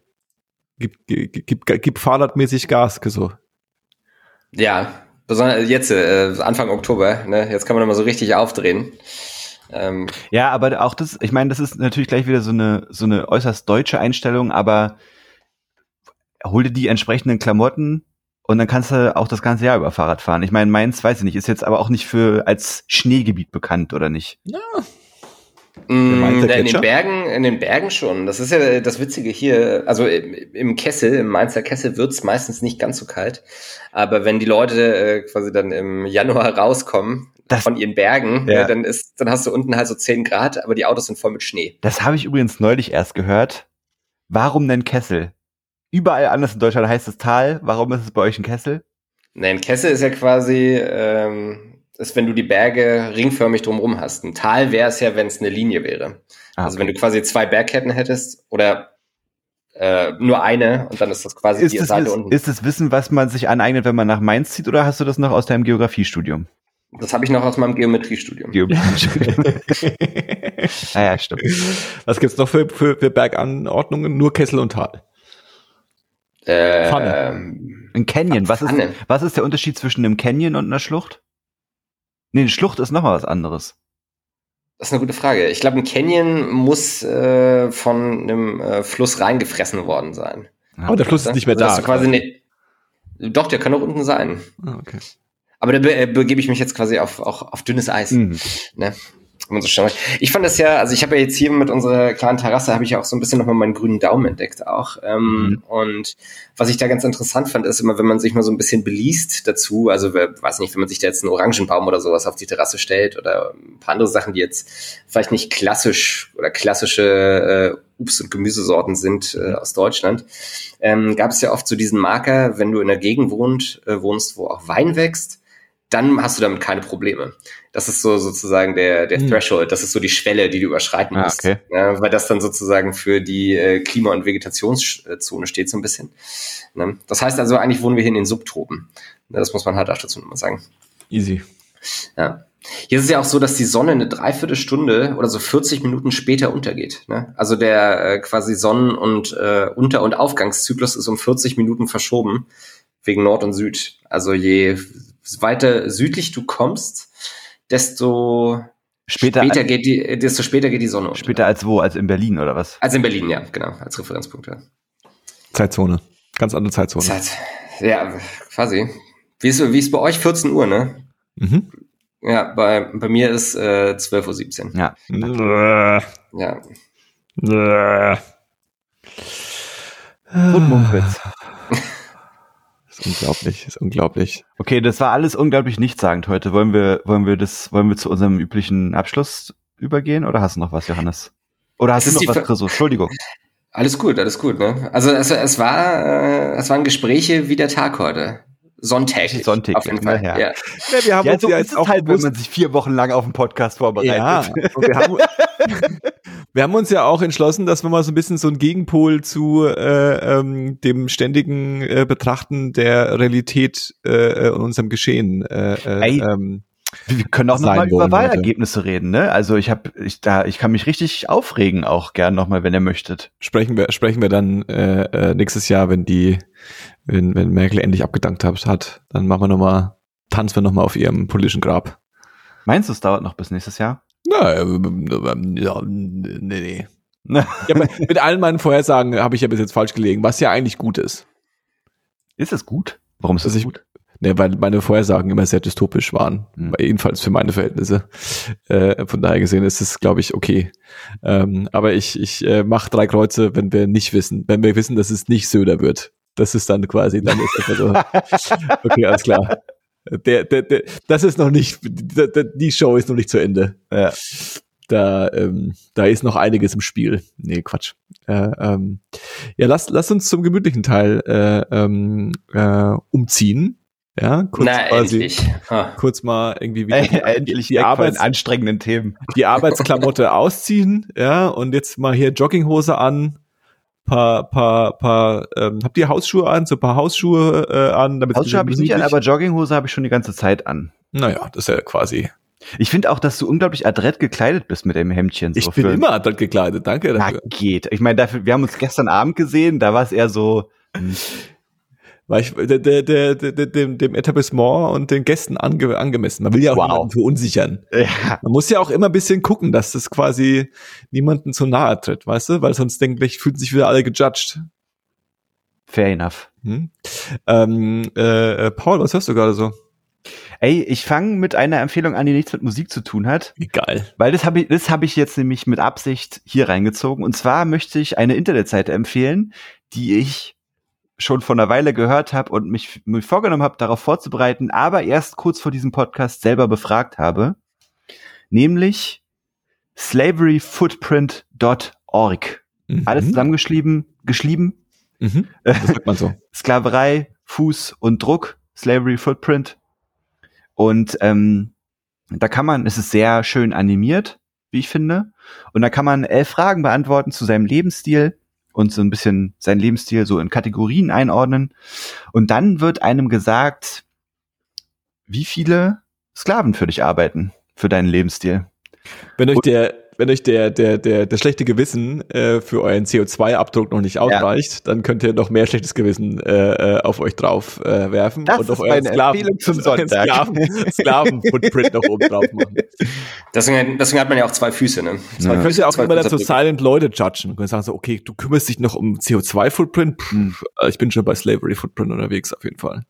S1: gib, gib, gib, gib fahrradmäßig Gas, so.
S3: Ja, besonders jetzt, äh, Anfang Oktober, ne? Jetzt kann man nochmal so richtig aufdrehen.
S2: Ähm, ja, aber auch das, ich meine, das ist natürlich gleich wieder so eine, so eine äußerst deutsche Einstellung, aber hol dir die entsprechenden Klamotten und dann kannst du auch das ganze Jahr über Fahrrad fahren. Ich meine, Mainz, weiß ich nicht, ist jetzt aber auch nicht für als Schneegebiet bekannt, oder nicht? Ja.
S3: Mm, in den Bergen, in den Bergen schon. Das ist ja das Witzige hier. Also im Kessel, im Mainzer Kessel wird's meistens nicht ganz so kalt. Aber wenn die Leute äh, quasi dann im Januar rauskommen das, von ihren Bergen, ja. äh, dann ist, dann hast du unten halt so 10 Grad, aber die Autos sind voll mit Schnee.
S2: Das habe ich übrigens neulich erst gehört. Warum denn Kessel? Überall anders in Deutschland heißt es Tal. Warum ist es bei euch ein Kessel?
S3: Nein, Kessel ist ja quasi, ähm, ist, wenn du die Berge ringförmig drumherum hast. Ein Tal wäre es ja, wenn es eine Linie wäre. Ah, also wenn du quasi zwei Bergketten hättest oder äh, nur eine und dann ist das quasi
S2: ist die Seite unten. Ist das Wissen, was man sich aneignet, wenn man nach Mainz zieht, oder hast du das noch aus deinem Geografiestudium?
S3: Das habe ich noch aus meinem Geometriestudium. Geometriestudium.
S1: naja, <laughs> ah stimmt. Was gibt's noch für, für, für Berganordnungen? Nur Kessel und Tal.
S2: Äh, Pfanne. Ein Canyon. Was ist, was ist der Unterschied zwischen einem Canyon und einer Schlucht? Nee, eine Schlucht ist noch mal was anderes.
S3: Das ist eine gute Frage. Ich glaube, ein Canyon muss äh, von einem äh, Fluss reingefressen worden sein.
S1: Aber oh, der Fluss ist nicht mehr also, da.
S3: Quasi ne, doch, der kann auch unten sein. Ah, okay. Aber da be äh, begebe ich mich jetzt quasi auf, auch auf dünnes Eis. Mhm. Ne? Man so schnell. Ich fand das ja, also ich habe ja jetzt hier mit unserer kleinen Terrasse, habe ich ja auch so ein bisschen nochmal meinen grünen Daumen entdeckt auch. Ähm, mhm. Und was ich da ganz interessant fand, ist immer, wenn man sich mal so ein bisschen beliest dazu, also weiß nicht, wenn man sich da jetzt einen Orangenbaum oder sowas auf die Terrasse stellt oder ein paar andere Sachen, die jetzt vielleicht nicht klassisch oder klassische äh, Obst- und Gemüsesorten sind äh, aus Deutschland, ähm, gab es ja oft so diesen Marker, wenn du in der Gegend wohnt, äh, wohnst, wo auch Wein wächst, dann hast du damit keine Probleme. Das ist so sozusagen der, der hm. Threshold, das ist so die Schwelle, die du überschreiten ah, musst. Okay. Ja, weil das dann sozusagen für die äh, Klima- und Vegetationszone steht so ein bisschen. Ne? Das heißt also, eigentlich wohnen wir hier in den Subtropen. Das muss man halt auch dazu nochmal sagen.
S1: Easy.
S3: Ja. Hier ist es ja auch so, dass die Sonne eine Dreiviertelstunde oder so 40 Minuten später untergeht. Ne? Also der äh, quasi Sonnen- und äh, Unter- und Aufgangszyklus ist um 40 Minuten verschoben wegen Nord und Süd. Also je weiter südlich du kommst, desto später, später geht die, desto später geht die Sonne
S2: unter. Später als wo? Als in Berlin oder was?
S3: Als in Berlin, ja, genau, als Referenzpunkt. Ja.
S1: Zeitzone. Ganz andere Zeitzone. Zeit.
S3: Ja, quasi. Wie ist, wie ist bei euch 14 Uhr, ne? Mhm. Ja, bei, bei mir ist äh, 12.17 Uhr. Ja. ja.
S1: Und Mumpitz. Ist unglaublich, ist unglaublich.
S2: Okay, das war alles unglaublich nichtssagend heute. Wollen wir, wollen wir das, wollen wir zu unserem üblichen Abschluss übergehen oder hast du noch was, Johannes? Oder hast
S3: Das
S2: du
S3: ist
S2: noch was, Chriso? Entschuldigung.
S3: Alles gut, alles gut. Ne? Also es, es war, äh, es waren Gespräche wie der Tag heute. Sonntag.
S2: Sonntag,
S3: auf jeden Fall.
S2: ja.
S3: Ja.
S1: Ja, wir haben
S2: Ja,
S1: uns
S2: so
S1: ja
S2: ist
S1: jetzt
S2: es
S1: auch
S2: halt, wenn man sich vier Wochen lang auf den Podcast vorbereitet.
S1: ja, und wir, haben, <laughs> wir haben uns ja auch entschlossen, dass wir mal so ein bisschen so ein Gegenpol zu äh, ähm, dem ständigen äh, Betrachten der Realität äh, und unserem Geschehen äh, äh, ähm,
S2: Wir können auch noch
S1: sein
S2: mal
S1: wollen
S2: über. Wahlergebnisse reden, ne? Also ich habe, ich da, ich kann mich richtig aufregen, auch gern noch mal, wenn ihr möchtet.
S1: sprechen wir sprechen wir dann äh, äh, nächstes Jahr, wenn die wenn, wenn Merkel endlich abgedankt hat, hat dann machen wir noch mal tanzen wir noch mal auf ihrem politischen Grab.
S2: Meinst du, es dauert noch bis nächstes Jahr?
S1: Na, ähm, ähm, ja, nee, nee. <laughs> Ja, mit allen meinen Vorhersagen habe ich ja bis jetzt falsch gelegen, was ja eigentlich gut ist.
S2: Ist es gut? Warum ist es
S1: Also
S2: gut?
S1: Ne, weil meine Vorhersagen immer sehr dystopisch waren,
S2: Hm.
S1: jedenfalls für meine Verhältnisse. Äh, von daher gesehen ist es, glaube ich, okay. Ähm, aber ich, ich äh, mache drei Kreuze, wenn wir nicht wissen, wenn wir wissen, dass es nicht Söder wird. Das ist dann quasi, dann ist das so. Okay, alles klar. Der, der, der, das ist noch nicht, die Show ist noch nicht zu Ende.
S2: Ja.
S1: Da, ähm, da ist noch einiges im Spiel. Nee, Quatsch. Äh, ähm, ja, lass, lass uns zum gemütlichen Teil äh, ähm, äh, umziehen. Ja, kurz
S3: Na,
S1: quasi,
S3: endlich.
S1: Kurz mal irgendwie wieder die,
S2: endlich
S1: die,
S2: von
S1: Arbeits,
S2: anstrengenden Themen.
S1: die Arbeitsklamotte <laughs> ausziehen, ja, und jetzt mal hier Jogginghose an, paar, paar, paar, ähm, habt ihr Hausschuhe an, so ein paar Hausschuhe äh, an, damit
S2: Hausschuhe habe ich nicht an, aber Jogginghose habe ich schon die ganze Zeit an.
S1: naja, das ist ja quasi.
S2: Ich finde auch, dass du unglaublich adrett gekleidet bist mit dem Hemdchen. So
S1: Ich bin
S2: für-
S1: immer dort gekleidet, danke
S2: Na,
S1: dafür.
S2: geht. Ich meine, dafür, wir haben uns gestern Abend gesehen, da war es eher so,
S1: Weil ich der, der, der, der, dem, dem Etablissement und den Gästen ange, angemessen. Man will ja auch
S2: Wow.
S1: niemanden verunsichern.
S2: ja,
S1: Man muss ja auch immer ein bisschen gucken, dass das quasi niemanden zu nahe tritt, weißt du? Weil sonst denken gleich, fühlen sich wieder alle gejudged.
S2: fair enough.
S1: Hm? Ähm, äh, äh, Paul, was hörst du gerade so?
S2: Ey, ich fange mit einer Empfehlung an, die nichts mit Musik zu tun hat.
S1: Egal.
S2: Weil das habe ich, das habe ich jetzt nämlich mit Absicht hier reingezogen. Und zwar möchte ich eine Internetseite empfehlen, die ich schon vor einer Weile gehört habe und mich, mich vorgenommen habe, darauf vorzubereiten, aber erst kurz vor diesem Podcast selber befragt habe. Nämlich slaveryfootprint.org.
S1: Mhm.
S2: Alles zusammengeschrieben, geschrieben.
S1: Mhm. Das sagt man so. <laughs>
S2: Sklaverei, Fuß und Druck, Slavery Footprint. Und ähm, da kann man, es ist sehr schön animiert, wie ich finde. Und da kann man elf Fragen beantworten zu seinem Lebensstil und so ein bisschen seinen Lebensstil so in Kategorien einordnen. Und dann wird einem gesagt, wie viele Sklaven für dich arbeiten, für deinen Lebensstil.
S1: Wenn euch der, wenn euch der, der, der, das schlechte Gewissen äh, für euren CO2-Abdruck noch nicht ausreicht, dann könnt ihr noch mehr schlechtes Gewissen äh, äh, auf euch drauf äh, werfen
S2: Das
S1: und auf euren Sklaven,
S2: zum Sonntag. <laughs>
S1: Sklaven, Sklaven-Footprint noch oben drauf machen.
S3: Deswegen, deswegen hat man ja auch zwei Füße, ne? Zwei
S1: Man könnte ja auch
S3: zwei
S1: immer dann so
S3: Füße.
S1: silent Leute judgen. Man könnte sagen so, okay, du kümmerst dich noch um CO2-Footprint.
S2: Hm.
S1: Ich bin schon bei Slavery-Footprint unterwegs, auf jeden Fall.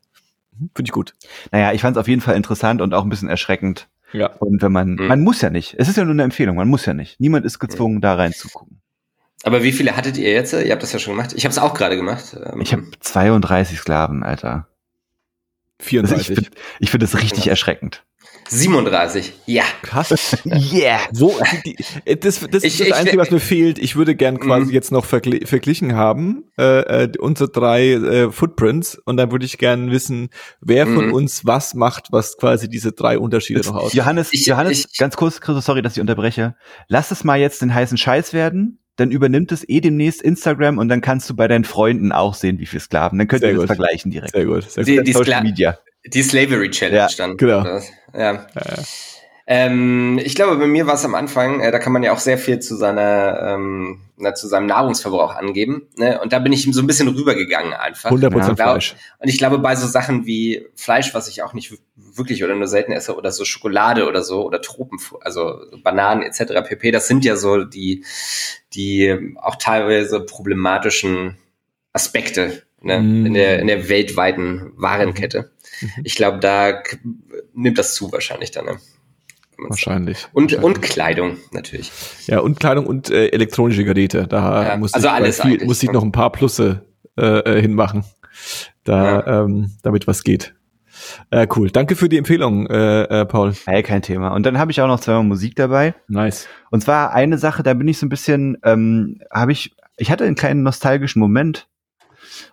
S1: Mhm, Finde ich gut.
S2: Naja, ich fand es auf jeden Fall interessant und auch ein bisschen erschreckend.
S1: Ja.
S2: Und wenn man,
S3: Mhm.
S2: man muss ja nicht. Es ist ja nur eine Empfehlung, man muss ja nicht. Niemand ist gezwungen, da reinzugucken.
S3: Aber wie viele hattet ihr jetzt? Ihr habt das ja schon gemacht. Ich habe es auch gerade gemacht. Ähm,
S2: Ich habe 32 Sklaven, Alter. Also ich
S1: 34.
S2: finde ich find das richtig
S3: Ja.
S2: erschreckend.
S3: 37. Ja.
S1: Krass. <laughs>
S2: Yeah!
S1: So, die, äh, das, das
S3: Ich-
S1: ist das
S3: ich-
S1: Einzige, was mir fehlt. Ich würde gern quasi
S3: Mhm.
S1: jetzt noch vergl verglichen haben, äh, äh, unsere drei äh, Footprints und dann würde ich gern wissen, wer von
S3: Mhm.
S1: uns was macht, was quasi diese drei Unterschiede noch aus.
S2: Johannes,
S3: Ich-
S2: Johannes,
S3: ich-
S2: ganz kurz, Chris, sorry, dass ich unterbreche. Lass es mal jetzt den heißen Scheiß werden, dann übernimmt es eh demnächst Instagram und dann kannst du bei deinen Freunden auch sehen, wie viele Sklaven. Dann könnt
S1: Sehr
S2: ihr das
S1: gut.
S2: vergleichen direkt.
S1: Sehr gut. Sehr gut.
S3: Die, die,
S2: Social Media.
S3: Die Slavery Challenge
S2: Ja,
S3: dann.
S1: genau.
S3: Ja.
S1: Ja, ja.
S3: Ähm, ich glaube, bei mir war es am Anfang, äh, da kann man ja auch sehr viel zu seiner, ähm, na, zu seinem Nahrungsverbrauch angeben. Ne? Und da bin ich so ein bisschen rübergegangen einfach.
S1: 100%
S3: Ich glaub-
S1: Fleisch.
S3: Und ich glaube, bei so Sachen wie Fleisch, was ich auch nicht wirklich oder nur selten esse, oder so Schokolade oder so, oder Tropen, also Bananen etc. pp, das sind ja so die, die auch teilweise problematischen Aspekte ne?
S1: Mm.
S3: in, der, in der weltweiten Warenkette.
S1: Mhm.
S3: Ich glaube, da nimmt das zu wahrscheinlich dann. Ne?
S1: Wahrscheinlich.
S3: Und,
S1: Wahrscheinlich.
S3: und Kleidung natürlich.
S1: Ja, und Kleidung und äh, elektronische Geräte. Da
S3: Ja,
S1: muss
S3: also
S1: ich,
S3: alles
S1: viel, muss ich
S3: ne?
S1: noch ein paar Plusse äh, äh, hinmachen. da ja. ähm, damit was geht. Äh, cool. Danke für die Empfehlung, äh, äh, Paul.
S2: Hey, kein Thema. Und dann habe ich auch noch zweimal Musik dabei.
S1: Nice.
S2: Und zwar eine Sache, da bin ich so ein bisschen, ähm, habe ich, ich hatte einen kleinen nostalgischen Moment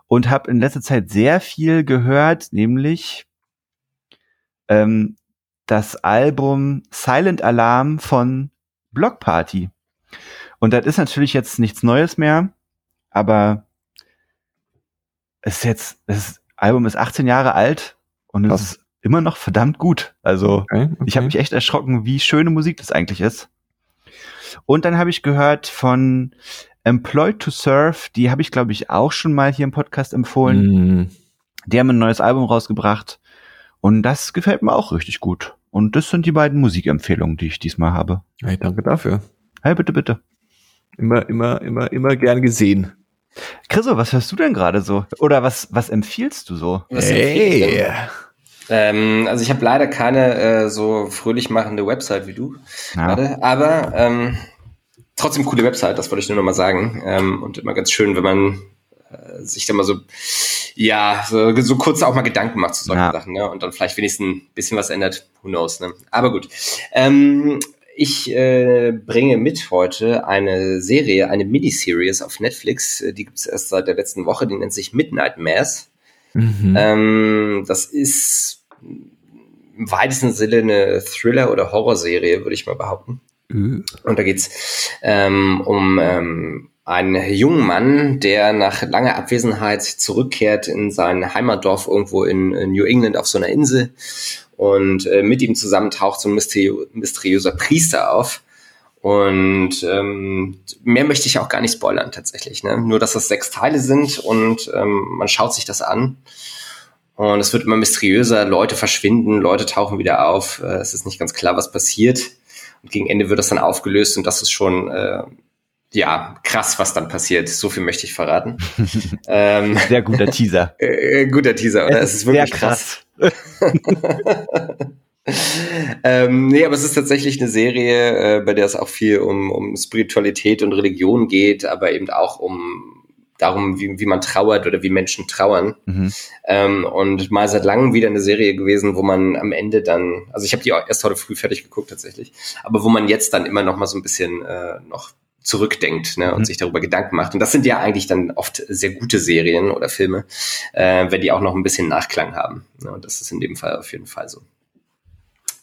S2: und habe in letzter Zeit sehr viel gehört, nämlich ähm, das Album Silent Alarm von Block Party. Und das ist natürlich jetzt nichts Neues mehr, aber es ist jetzt, das Album ist 18 Jahre alt und es ist immer noch verdammt gut. Also okay, okay. ich habe mich echt erschrocken, wie schöne Musik das eigentlich ist. Und dann habe ich gehört von Employed to Serve, die habe ich glaube ich auch schon mal hier im Podcast empfohlen. Mm. Die haben ein neues Album rausgebracht und das gefällt mir auch richtig gut. Und das sind die beiden Musikempfehlungen, die ich diesmal habe.
S1: Hey, danke dafür.
S2: Hey, bitte, bitte.
S1: Immer, immer, immer, immer gern gesehen.
S2: Chriso, was hörst du denn gerade so? Oder was, was empfiehlst du so?
S3: Was hey. Ähm, also ich habe leider keine äh, so fröhlich machende Website wie du ja. gerade, aber ähm, trotzdem coole Website, das wollte ich nur noch mal sagen. Ähm, und immer ganz schön, wenn man äh, sich da mal so, ja, so, so kurz auch mal Gedanken macht zu solchen ja. Sachen, ne? Und dann vielleicht wenigstens ein bisschen was ändert, who knows, ne? Aber gut. Ähm, ich äh, bringe mit heute eine Serie, eine Miniseries auf Netflix. Äh, die gibt es erst seit der letzten Woche. Die nennt sich Midnight Mass. Mhm. Ähm, das ist im weitesten Sinne eine Thriller- oder Horrorserie, würde ich mal behaupten. Und da geht's ähm, um ähm, einen jungen Mann, der nach langer Abwesenheit zurückkehrt in sein Heimatdorf irgendwo in, in New England auf so einer Insel und äh, mit ihm zusammen taucht so ein mysteriö mysteriöser Priester auf. Und ähm, mehr möchte ich auch gar nicht spoilern tatsächlich. Ne? Nur, dass das sechs Teile sind und ähm, man schaut sich das an. Und es wird immer mysteriöser, Leute verschwinden, Leute tauchen wieder auf. Äh, es ist nicht ganz klar, was passiert. Und gegen Ende wird das dann aufgelöst und das ist schon äh, ja, krass, was dann passiert. So viel möchte ich verraten. <laughs>
S2: ähm, Sehr guter Teaser. <laughs>
S3: Äh, guter Teaser, oder? Es, es ist wirklich krass. krass. <laughs> ähm, nee, aber es ist tatsächlich eine Serie, äh, bei der es auch viel um, um Spiritualität und Religion geht, aber eben auch um darum, wie, wie man trauert oder wie Menschen trauern. Mhm. Ähm, und mal seit langem wieder eine Serie gewesen, wo man am Ende dann, also ich habe die erst heute früh fertig geguckt tatsächlich, aber wo man jetzt dann immer noch mal so ein bisschen äh, noch zurückdenkt ne, und mhm. sich darüber Gedanken macht. Und das sind ja eigentlich dann oft sehr gute Serien oder Filme, äh, wenn die auch noch ein bisschen Nachklang haben. Ne, und das ist in dem Fall auf jeden Fall so.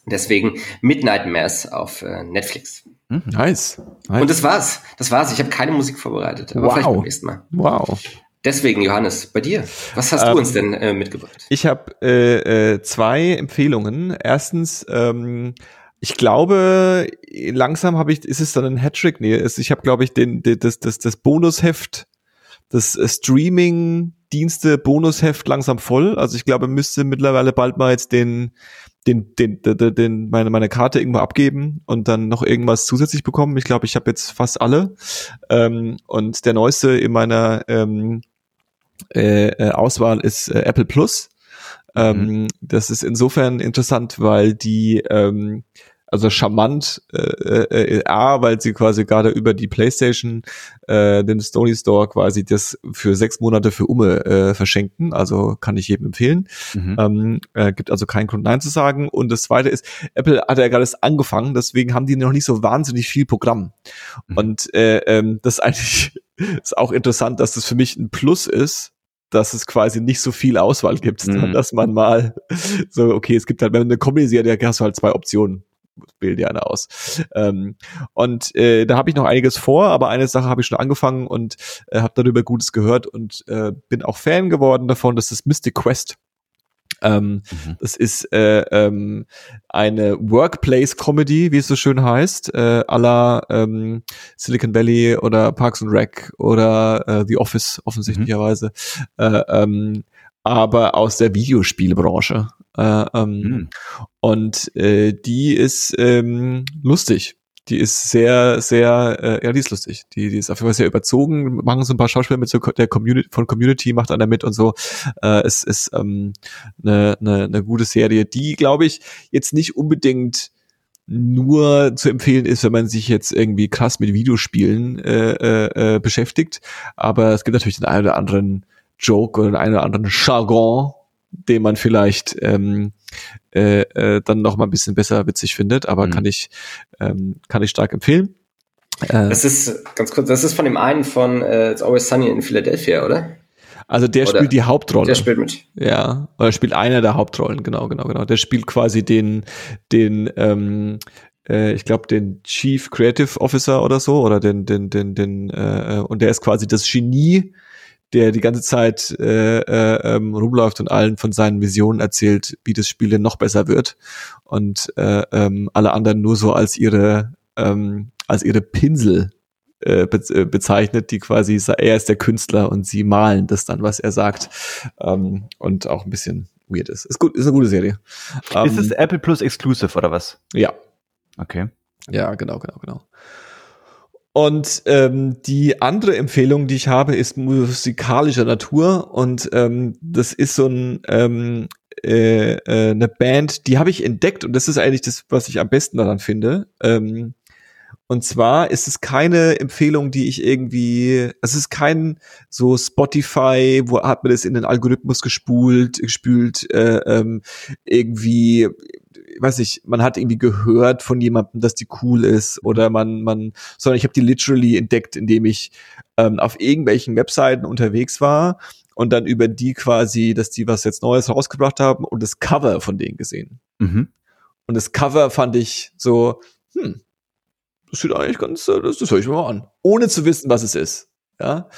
S3: Deswegen Midnight Mass auf äh, Netflix.
S1: Mhm. Nice. nice.
S3: Und das war's. Das war's. Ich habe keine Musik vorbereitet. Aber wow. vielleicht beim nächsten Mal.
S1: Wow.
S3: Deswegen, Johannes, bei dir. Was hast ähm, du uns denn äh, mitgebracht?
S1: Ich habe äh, äh, zwei Empfehlungen. Erstens ähm, ich glaube, langsam habe ich, ist es dann ein Hattrick? Nee, ich habe, glaube ich, den, den, das, das, das Bonusheft, das äh, Streaming-Dienste Bonusheft langsam voll. Also ich glaube, müsste mittlerweile bald mal jetzt den, den, den, den, den meine, meine Karte irgendwo abgeben und dann noch irgendwas zusätzlich bekommen. Ich glaube, ich habe jetzt fast alle. Ähm, und der neueste in meiner ähm, äh, äh Auswahl ist äh, Apple Plus. Ähm, mhm. Das ist insofern interessant, weil die ähm, also charmant, äh, äh, äh, A, weil sie quasi gerade über die PlayStation, äh, den Stony Store quasi das für sechs Monate für Umme äh, verschenken, also kann ich jedem empfehlen. Mhm. Ähm, äh, gibt also keinen Grund Nein zu sagen. Und das zweite ist, Apple hat ja gerade erst angefangen, deswegen haben die noch nicht so wahnsinnig viel Programm. Mhm. Und äh, ähm, das ist eigentlich <laughs> ist auch interessant, dass das für mich ein Plus ist, dass es quasi nicht so viel Auswahl gibt, mhm. <laughs> dass man mal <laughs> so, okay, es gibt halt, wenn du eine Comedy-Serie, hast du halt zwei Optionen wähl dir eine aus. Ähm, und äh, da habe ich noch einiges vor, aber eine Sache habe ich schon angefangen und äh, habe darüber Gutes gehört und äh, bin auch Fan geworden davon. Das ist Mystic Quest. Ähm, mhm. Das ist äh, ähm, eine Workplace-Comedy, wie es so schön heißt, äh, à la ähm, Silicon Valley oder Parks and Rec oder äh, The Office offensichtlicherweise, mhm. äh, ähm, aber aus der Videospielbranche. Äh, ähm, mhm. Und äh, die ist ähm, lustig. Die ist sehr, sehr, äh, ja, die ist lustig. Die, die ist auf jeden Fall sehr überzogen. Machen so ein paar Schauspieler mit so der Community, von Community macht einer mit und so. Äh, es ist ähm, eine, eine, eine gute Serie, die, glaube ich, jetzt nicht unbedingt nur zu empfehlen ist, wenn man sich jetzt irgendwie krass mit Videospielen äh, äh, äh beschäftigt. Aber es gibt natürlich den einen oder anderen Joke oder einen oder anderen Jargon, den man vielleicht ähm, äh, äh, dann noch mal ein bisschen besser witzig findet, aber mhm. kann ich ähm, kann ich stark empfehlen.
S3: Äh, das ist ganz kurz, das ist von dem einen von äh, It's Always Sunny in Philadelphia, oder?
S1: Also der oder spielt die Hauptrolle.
S3: Der spielt mit.
S1: Ja, oder spielt einer der Hauptrollen, genau, genau, genau. Der spielt quasi den, den, ähm, äh, ich glaube, den Chief Creative Officer oder so, oder den, den, den, den, äh, und der ist quasi das Genie, der die ganze Zeit äh, äh, ähm, rumläuft und allen von seinen Visionen erzählt, wie das Spiel denn noch besser wird. Und äh, ähm, alle anderen nur so als ihre, ähm, als ihre Pinsel äh, be äh, bezeichnet, die quasi, er ist der Künstler und sie malen das dann, was er sagt. Ähm, und auch ein bisschen weird ist. Ist gut, ist eine gute Serie.
S2: Ähm, ist es Apple Plus Exclusive oder was?
S1: Ja.
S2: Okay.
S1: Ja, genau, genau, genau. Und ähm, die andere Empfehlung, die ich habe, ist musikalischer Natur. Und ähm, das ist so ein ähm, äh, äh, eine Band, die habe ich entdeckt und das ist eigentlich das, was ich am besten daran finde. Ähm, und zwar ist es keine Empfehlung, die ich irgendwie, es ist kein so Spotify, wo hat man das in den Algorithmus gespult, gespült, äh, ähm, irgendwie, weiß ich, man hat irgendwie gehört von jemandem, dass die cool ist oder man, man, sondern ich habe die literally entdeckt, indem ich ähm, auf irgendwelchen Webseiten unterwegs war und dann über die quasi, dass die was jetzt Neues rausgebracht haben und das Cover von denen gesehen. Mhm. Und das Cover fand ich so, hm, das sieht eigentlich ganz, äh, das, das höre ich mir mal an. Ohne zu wissen, was es ist. Ja.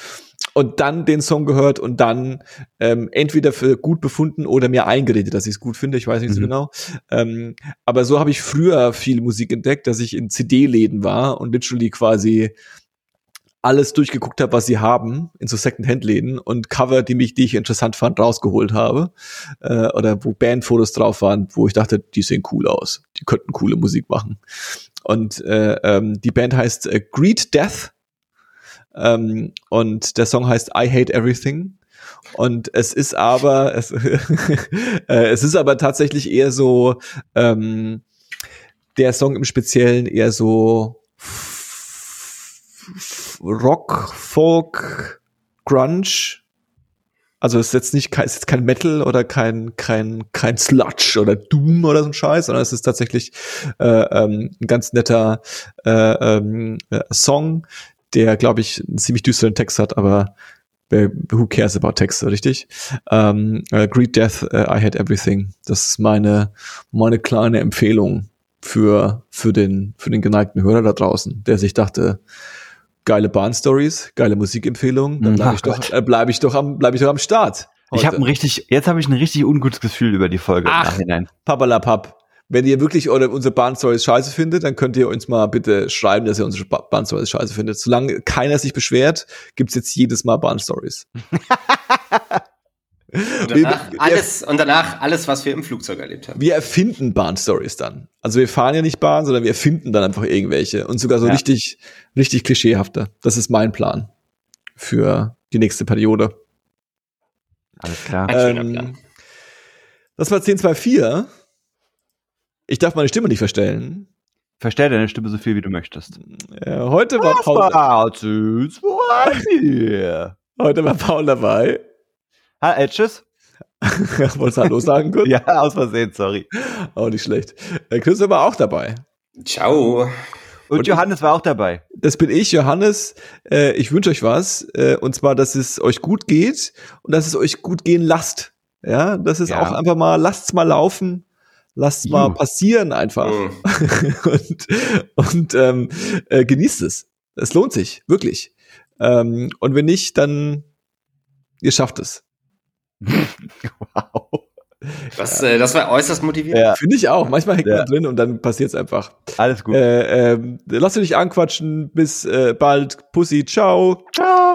S1: Und dann den Song gehört und dann ähm, entweder für gut befunden oder mir eingeredet, dass ich es gut finde. Ich weiß nicht mhm. so genau. Ähm, aber so habe ich früher viel Musik entdeckt, dass ich in CD-Läden war und literally quasi alles durchgeguckt habe, was sie haben, in so Second-Hand-Läden und Cover, die mich, die ich interessant fand, rausgeholt habe. Äh, oder wo Bandfotos drauf waren, wo ich dachte, die sehen cool aus. Die könnten coole Musik machen. Und äh, ähm, die Band heißt äh, Greed Death. Ähm, und der Song heißt I Hate Everything. Und es ist aber, es, <laughs> äh, es ist aber tatsächlich eher so, ähm, der Song im Speziellen eher so Rock, Folk, Grunge also es ist jetzt nicht es ist jetzt kein Metal oder kein kein kein Sludge oder Doom oder so ein Scheiß, sondern es ist tatsächlich äh, ähm, ein ganz netter äh, ähm, äh, Song, der glaube ich einen ziemlich düsteren Text hat, aber who cares about Text, richtig? Ähm, uh, Greed Death, uh, I Hate Everything. Das ist meine meine kleine Empfehlung für für den für den geneigten Hörer da draußen, der sich dachte, geile Bahnstories, geile Musikempfehlungen, dann bleibe ich doch, äh, bleib ich doch am, bleib ich doch am Start.
S2: Heute. Ich habe ein richtig, jetzt habe ich ein richtig ungutes Gefühl über die Folge
S1: Ach, im Nachhinein. Papalapap. Wenn ihr wirklich eure, unsere Bahnstories scheiße findet, dann könnt ihr uns mal bitte schreiben, dass ihr unsere Bahnstories scheiße findet. Solange keiner sich beschwert, gibt's jetzt jedes Mal Bahnstories. <laughs>
S3: Und danach, wir, alles, und danach alles, was wir im Flugzeug erlebt haben.
S1: Wir erfinden Bahnstories dann. Also wir fahren ja nicht Bahn, sondern wir erfinden dann einfach irgendwelche. Und sogar so ja. richtig, richtig klischeehafter. Das ist mein Plan für die nächste Periode.
S2: Alles klar.
S1: Ein ähm, Plan. Das war 1024. Ich darf meine Stimme nicht verstellen.
S2: Verstell deine Stimme so viel, wie du möchtest.
S1: Ja, heute war Paul. Heute war Paul dabei.
S2: Ha, äh, tschüss. <laughs>
S1: Wolltest du Hallo sagen kurz? <laughs>
S2: ja, aus Versehen, sorry.
S1: Auch nicht schlecht. Äh, Chris war auch dabei.
S3: Ciao.
S2: Und, und Johannes war auch dabei.
S1: Das bin ich, Johannes. Äh, ich wünsche euch was. Äh, und zwar, dass es euch gut geht und dass es euch gut gehen lasst. Ja, das ist ja. auch einfach mal, lasst's mal laufen. Lasst mal passieren einfach. Mhm. <laughs> und und ähm, äh, genießt es. Es lohnt sich, wirklich. Ähm, und wenn nicht, dann ihr schafft es. <laughs>
S3: wow. Das, äh, das war äußerst motivierend.
S1: Ja. Finde ich auch. Manchmal hängt ja. man drin und dann passiert es einfach.
S2: Alles gut.
S1: Äh, äh, lass dich anquatschen. Bis äh, bald. Pussy. Ciao.
S2: Ciao.